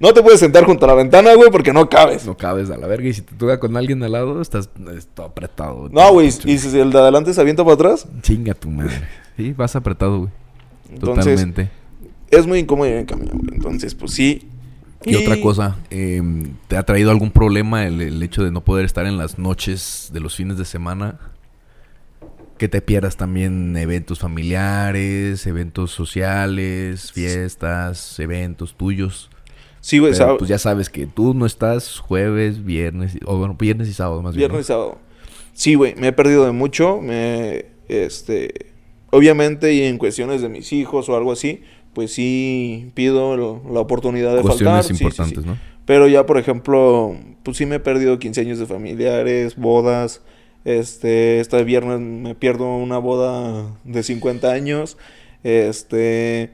No te puedes sentar junto a la ventana, güey, porque no cabes. No cabes a la verga. Y si te toca con alguien al lado, estás, estás todo apretado. No, güey. Y si el de adelante se avienta para atrás, Chinga tu madre. Sí, vas apretado, güey. Totalmente. Es muy incómodo ir en camión, güey. Entonces, pues sí. Y otra cosa, eh, ¿te ha traído algún problema el, el hecho de no poder estar en las noches de los fines de semana? Que te pierdas también eventos familiares, eventos sociales, fiestas, eventos tuyos. Sí, güey. Pero, pues ya sabes que tú no estás jueves, viernes, o bueno, viernes y sábado más bien. Viernes y sábado. Sí, güey, me he perdido de mucho. Me, este, obviamente, y en cuestiones de mis hijos o algo así, pues sí pido lo- la oportunidad de. Cuestiones faltar. sí, sí, sí. importantes, ¿no? Pero ya, por ejemplo, pues sí me he perdido 15 años de familiares, bodas. Este, este viernes me pierdo una boda de 50 años. Este,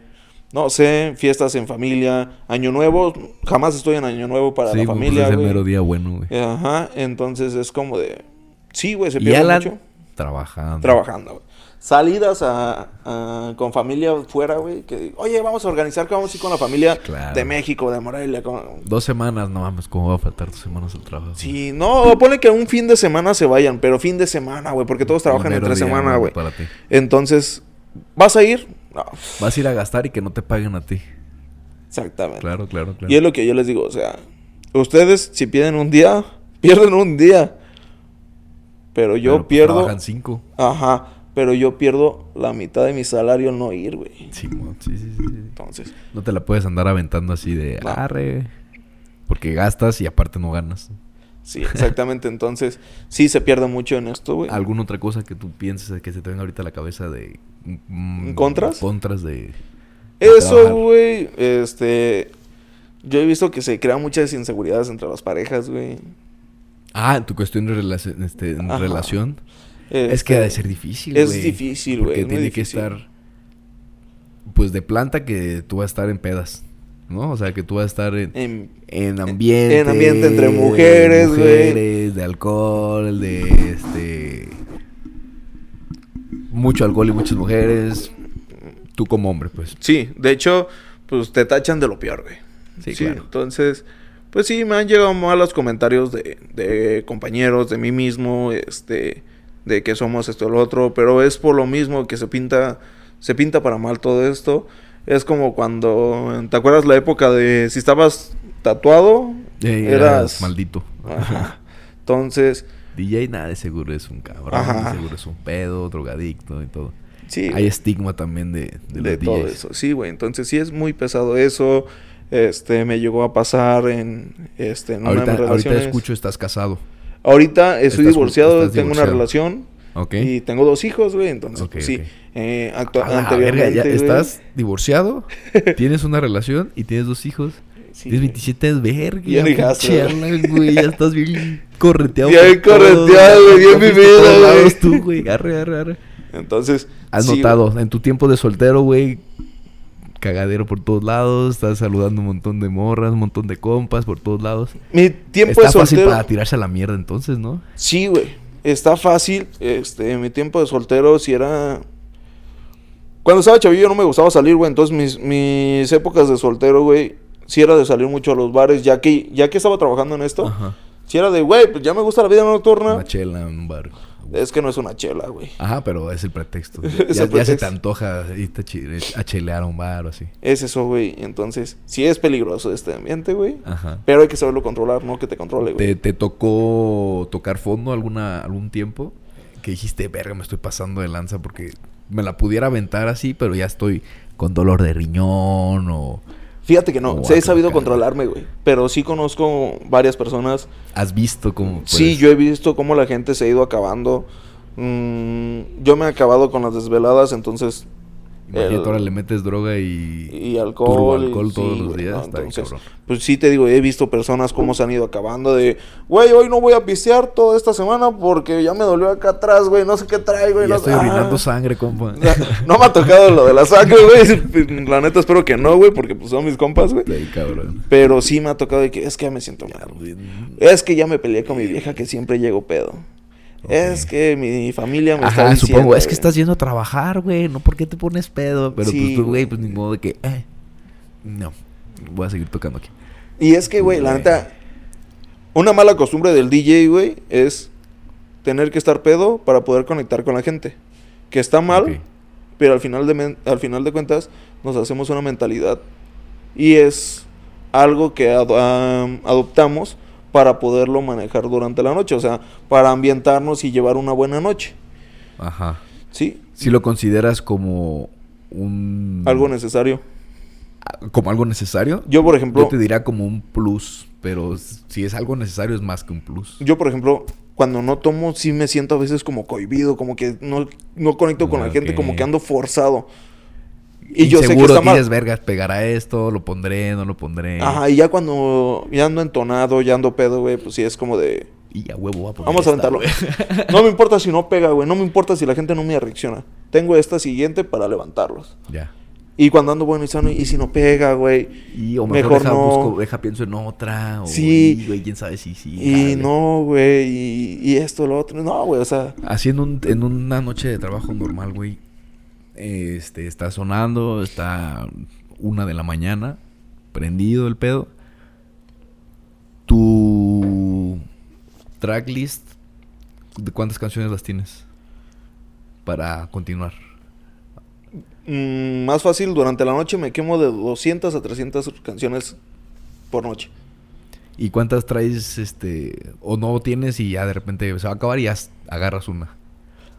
no sé, fiestas en familia, Año Nuevo, jamás estoy en Año Nuevo para la pues, familia, es el mero día bueno, güey. Ajá, entonces es como de sí, güey, se Y pierde Alan, mucho trabajando. trabajando, güey. Salidas a, a- con familia fuera, güey, que oye, vamos a organizar que vamos a ir con la familia Claro. de México, de Morelia, con- Dos semanas, no mames, ¿cómo va a faltar dos semanas al trabajo? Sí, no, pone que un fin de semana se vayan, pero fin de semana, güey, porque todos trabajan entre semana, güey. Entonces, ¿vas a ir? No, Vas a ir a gastar y que no te paguen a ti. exactamente. Claro, claro, claro. Y es lo que yo les digo, o sea, ustedes si pierden un día, pierden un día. Pero yo Pero, pues, pierdo, Trabajan cinco. ajá, pero yo pierdo la mitad de mi salario al no ir, güey. Sí, sí, sí, sí. Entonces, No te la puedes andar aventando así de No. arre. Porque gastas y aparte no ganas. sí, exactamente. Entonces, sí se pierde mucho en esto, güey. ¿Alguna otra cosa que tú pienses que se te venga ahorita a la cabeza de... mm, ¿Contras? Contras de... Eso, güey, este... Yo he visto que se crean muchas inseguridades entre las parejas, güey. Ah, en tu cuestión de relación. Este, en Ajá. Es que ha de ser difícil, es güey. difícil, Porque güey, es muy tiene que difícil. estar... Pues de planta que tú vas a estar en pedas. ¿No? O sea, que tú vas a estar en... En, En ambiente. en ambiente entre mujeres, güey. mujeres, de alcohol, de este. Mucho alcohol y muchas mujeres. Tú como hombre, pues. sí, de hecho, pues te tachan de lo peor, güey. Sí, claro. Entonces, pues sí, me han llegado malos comentarios de, de compañeros, de mí mismo, este, de que somos esto o lo otro, pero es por lo mismo que se pinta, se pinta para mal todo esto. Es como cuando, ¿te acuerdas la época de si estabas tatuado? Eh, eras maldito. Ajá. Entonces, DJ, nada, de seguro es un cabrón. Ajá. de seguro es un pedo, drogadicto y todo. sí. Hay estigma también de, de, de los todo DJs. eso. Sí, güey. Entonces sí es muy pesado eso. Este, me llegó a pasar en, este, en una de Ahorita, escucho, estás casado. Ahorita estoy divorciado, tengo divorciado. una relación y tengo dos hijos, güey. Entonces, Ok, pues, sí. ok. Eh, anteriormente, verga, ya güey, estás divorciado, tienes una relación y tienes dos hijos. sí, Tienes güey. 27 años, verga. Hijastro, pinche güey. Ya estás bien correteado. Bien correteado, güey, bien ya vivido, güey. tú, güey. Arre, arre, arre. Entonces, Has sí, notado, en tu tiempo de soltero, güey, cagadero por todos lados. Estás saludando un montón de morras, un montón de compas por todos lados. Mi tiempo Está de fácil soltero. para tirarse a la mierda entonces, ¿no? Sí, güey. Está fácil. Este, mi tiempo de soltero si era. Cuando estaba chavillo no me gustaba salir, güey. Entonces mis, mis épocas de soltero, güey, sí era de salir mucho a los bares, ya que, ya que estaba trabajando en esto. Ajá. Si era de, güey, pues ya me gusta la vida nocturna. Una chela en un bar. Es que no es una chela, güey. Ajá, pero es el pretexto. Es Ya, se te antoja irte a chelear a un bar o así. Es eso, güey. Entonces, sí es peligroso este ambiente, güey. Ajá. Pero hay que saberlo controlar, no que te controle, güey. ¿Te, te tocó tocar fondo alguna, algún tiempo? Que dijiste, verga, me estoy pasando de lanza porque me la pudiera aventar así, pero ya estoy con dolor de riñón o... Fíjate que no, Oh, sí he sabido controlarme, güey. Pero sí conozco varias personas. ¿Has visto cómo... Sí, yo he visto cómo la gente se ha ido acabando. Mm, yo me he acabado con las desveladas, entonces. Imagínate, el- ahora le metes droga y... Y alcohol. y- alcohol todos sí, los güey, días. ¿no? está Entonces, cabrón. pues sí te digo, he visto personas cómo se han ido acabando de, güey, hoy no voy a pistear toda esta semana porque ya me dolió acá atrás, güey, no sé qué traigo. y Ya no, estoy ah. orinando sangre, compa. No me ha tocado lo de la sangre, güey. La neta espero que no, güey, porque pues son mis compas, güey. Cabrón. Pero sí me ha tocado de que es que ya me siento mal. güey. Es que ya me peleé con mi vieja que siempre llego pedo. Es que mi familia me está diciendo. supongo. Es que güey". estás yendo a trabajar, güey. No, ¿por qué te pones pedo? Pero Sí, pues tú, güey, pues ni modo de que... Eh, no, voy a seguir tocando aquí. Y es que, güey, la neta. Una mala costumbre del DJ, güey, es tener que estar pedo para poder conectar con la gente. Que está mal, pero al final, de al final de cuentas nos hacemos una mentalidad. Y es algo que ado- am, adoptamos para poderlo manejar durante la noche. O sea, para ambientarnos y llevar una buena noche. Ajá. ¿Sí? Si lo consideras como un... Algo necesario. Como algo necesario. Yo, por ejemplo, Yo te diría como un plus, pero si es algo necesario es más que un plus. yo, por ejemplo, cuando no tomo, sí me siento a veces como cohibido, como que no, no conecto con la gente, Ok. como que ando forzado. Y yo sé que está mal. dices, vergas, pegará esto, lo pondré, no lo pondré. Ajá, y ya cuando ya ando entonado, ya ando pedo, güey, pues sí es como de... Y a huevo voy a poner Vamos a aventarlo. No me importa si no pega, güey. No me importa si la gente no me reacciona. Tengo esta siguiente para levantarlos. ya. Y cuando ando bueno y sano, y si no pega, güey. Y o mejor, Mejor deja, no. busco- deja, pienso en otra. O, Sí. y, güey, quién sabe si sí. Y no, güey. Y, y esto, lo otro. No, güey, o sea. Así en, un- en una noche de trabajo normal, güey. Este, está sonando, está una de la mañana, prendido el pedo. Tu tracklist, ¿de cuántas canciones las tienes? Para continuar. mm, más fácil, durante la noche me quemo de 200 a 300 canciones por noche. ¿Y cuántas traes, este, o no tienes y ya de repente se va a acabar y ya agarras una?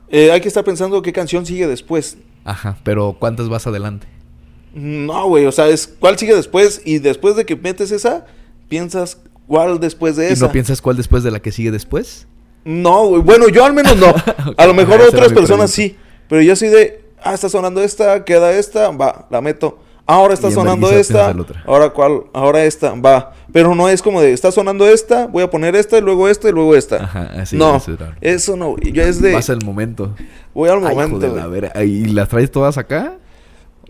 Eh, hay que estar pensando qué canción sigue después. Ajá, pero ¿cuántas vas adelante? No, güey, o sea, es cuál sigue después. Y después de que metes esa, piensas cuál después de ¿Y esa. no piensas cuál después de la que sigue después? No, güey. Bueno, yo al menos no. A lo mejor otras personas pregunta. sí. Pero yo soy de, ah, está sonando esta, queda esta, va, la meto. Ahora está sonando esta, ahora cuál, ahora esta, va. Pero no es como de, está sonando esta, voy a poner esta, y luego esta, y luego esta. Ajá, así no, eso no. Yo es de, Vas al momento. voy al Ay, momento, de la vera. ¿Y las traes todas acá?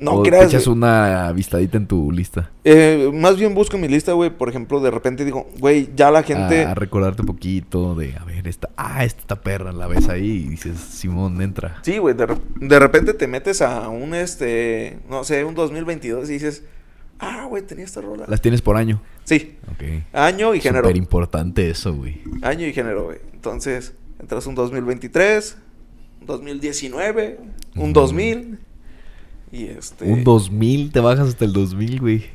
No ¿O te creas, echas güey. una vistadita en tu lista? Eh, más bien busco mi lista, güey. Por ejemplo, de repente digo, güey, ya la gente... A, recordarte un poquito de, a ver, esta, ah, esta perra, la ves ahí y dices, Simón, entra. Sí, güey, de, re- de repente te metes a un, este, no sé, un 2022 y dices, ah, güey, tenía esta rola. Las tienes por año. Sí, Ok. año y género. Súper importante eso, güey. Año y género, güey. Entonces, entras un 2023, un 2019, un Ujú. 2000 y este... Un 2000, te bajas hasta el 2000, güey.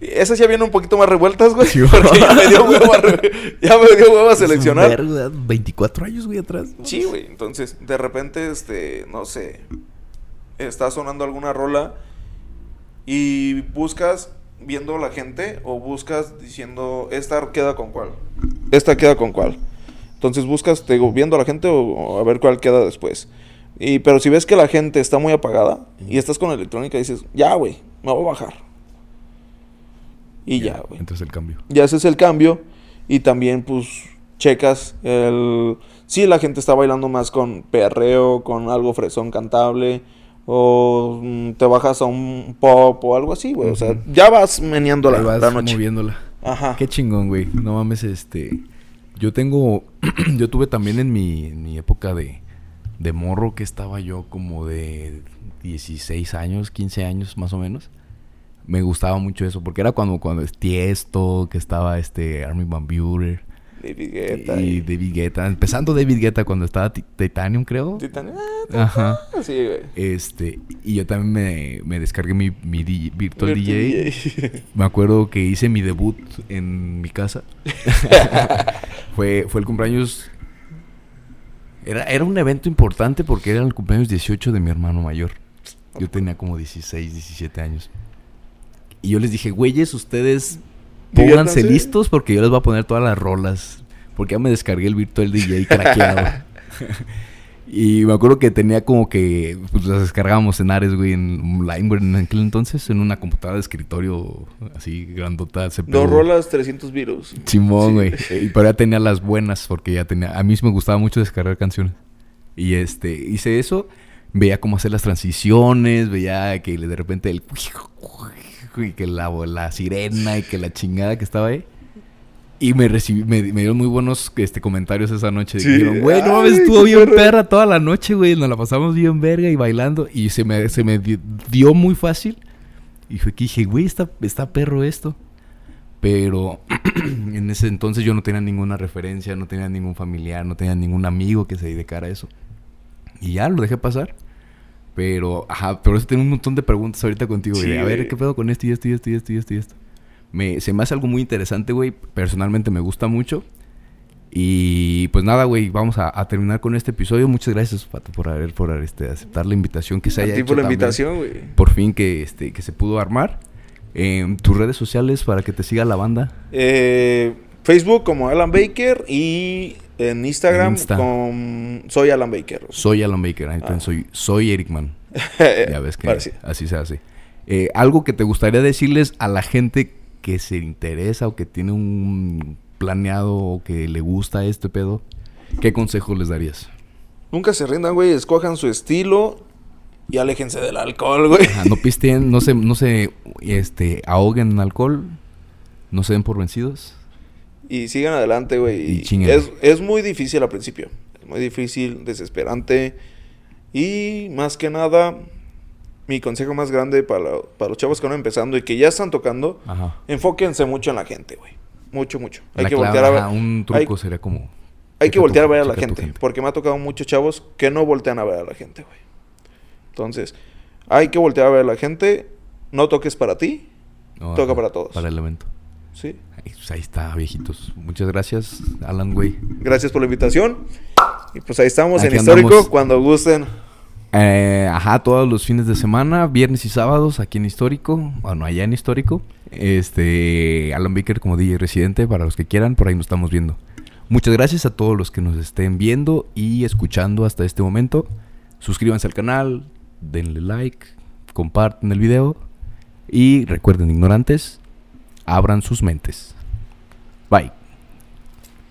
Esas ya vienen un poquito más revueltas, güey. Sí, porque ya me dio huevo a, re- ya me dio huevo a seleccionar. Vergo, 24 años, güey, atrás. Sí, güey. Entonces, de repente, este, no sé, está sonando alguna rola y buscas viendo la gente o buscas diciendo, esta queda con cuál. Esta queda con cuál. Entonces buscas, te digo, viendo a la gente o, o a ver cuál queda después. Y, pero si ves que la gente está muy apagada y estás con electrónica, dices, ya, güey, me voy a bajar. Y ya, güey Entonces el cambio. ya haces el cambio y también pues checas el si la gente está bailando más con perreo, con algo fresón cantable o mm, te bajas a un pop o algo así, güey, o sea, ya vas meneando la, Ahí vas la noche. moviéndola. Ajá. Qué chingón, güey. No mames, este. Yo tengo. yo tuve también en mi, en mi época de, de morro que estaba yo como de 16 años, 15 años más o menos. Me gustaba mucho eso, porque era cuando, cuando es Tiesto, que estaba este Armin Van Buren David Guetta y David Guetta. Empezando David Guetta cuando estaba Ti- Titanium, creo. Titan- Ajá. ah, sí, güey. Este, y yo también me, me descargué mi, mi DJ Virtual Virtual DJ. DJ. Me acuerdo que hice mi debut en mi casa. fue, fue el cumpleaños. Era, era un evento importante porque era el cumpleaños 18 de mi hermano mayor. Yo tenía como 16, 17 años. Y yo les dije, güeyes, ustedes pónganse listos porque yo les voy a poner todas las rolas. Porque ya me descargué el Virtual DJ craqueado. y me acuerdo que tenía como que, pues las descargábamos en Ares, güey, en Limeware en aquel entonces, en una computadora de escritorio así grandota. CPU. Dos rolas, 300 virus. Simón, Sí. güey. Eh, Pero ya tenía las buenas porque ya tenía... A mí me gustaba mucho descargar canciones. Y este, hice eso. Veía cómo hacer las transiciones. Veía que de repente el... Y que la, la sirena y que la chingada que estaba ahí. Y me recibí, me, me dieron muy buenos este, comentarios esa noche. Sí. Dijeron, güey, no mames, estuvo bien perro". perra toda la noche, güey. Nos la pasamos bien verga y bailando. Y se me, se me di- dio muy fácil. Y fue que dije, güey, está, está perro esto. Pero en ese entonces yo no tenía ninguna referencia, no tenía ningún familiar, no tenía ningún amigo que se dedicara a eso. Y ya lo dejé pasar. Pero, ajá, pero eso tengo un montón de preguntas ahorita contigo. Sí, a ver. ¿qué pedo con esto y esto y esto y esto y esto y esto? Me, se me hace algo muy interesante, güey. Personalmente me gusta mucho. Y pues nada, güey, vamos a, a terminar con este episodio. Muchas gracias, Pato, por haber, por este, aceptar la invitación que se A haya ti hecho por la también. invitación, güey. Por fin que, este, que se pudo armar. Eh, tus redes sociales para que te siga la banda. Eh, Facebook como Alan Baker y en Instagram Insta. con Soy Alan Baker. Soy Alan Baker, también Ah. soy, soy Eric Man. Ya ves que así se hace. Eh, algo que te gustaría decirles a la gente que se interesa o que tiene un planeado o que le gusta este pedo, ¿qué consejo les darías? Nunca se rindan, güey. Escojan su estilo y aléjense del alcohol, güey. Ajá, no pisteen, no se, no se este, ahoguen en alcohol, no se den por vencidos. Y sigan adelante, güey. Y. Es, es muy difícil al principio. Es muy difícil, desesperante. Y más que nada, mi consejo más grande para, para los chavos que van empezando y que ya están tocando, Ajá. enfóquense mucho en la gente, güey. Mucho, mucho. Hay que voltear a ver. un hay- truco sería como... Hay que voltear tu- a ver a la gente, Porque me ha tocado muchos chavos que no voltean a ver a la gente, güey. Entonces, hay que voltear a ver a la gente. No toques para ti. No, toca ajá, para todos. Para el evento. Sí. Ahí, pues ahí está, viejitos. Muchas gracias, Alan, güey. Gracias por la invitación. Y pues ahí estamos Aquí en Histórico andamos. cuando gusten. Eh, ajá, todos los fines de semana, viernes y sábados, aquí en Histórico, bueno, allá en Histórico. Este, Alan Baker como DJ residente, para los que quieran, por ahí nos estamos viendo. Muchas gracias a todos los que nos estén viendo y escuchando hasta este momento. Suscríbanse al canal, denle like, comparten el video y recuerden, ignorantes, abran sus mentes. Bye.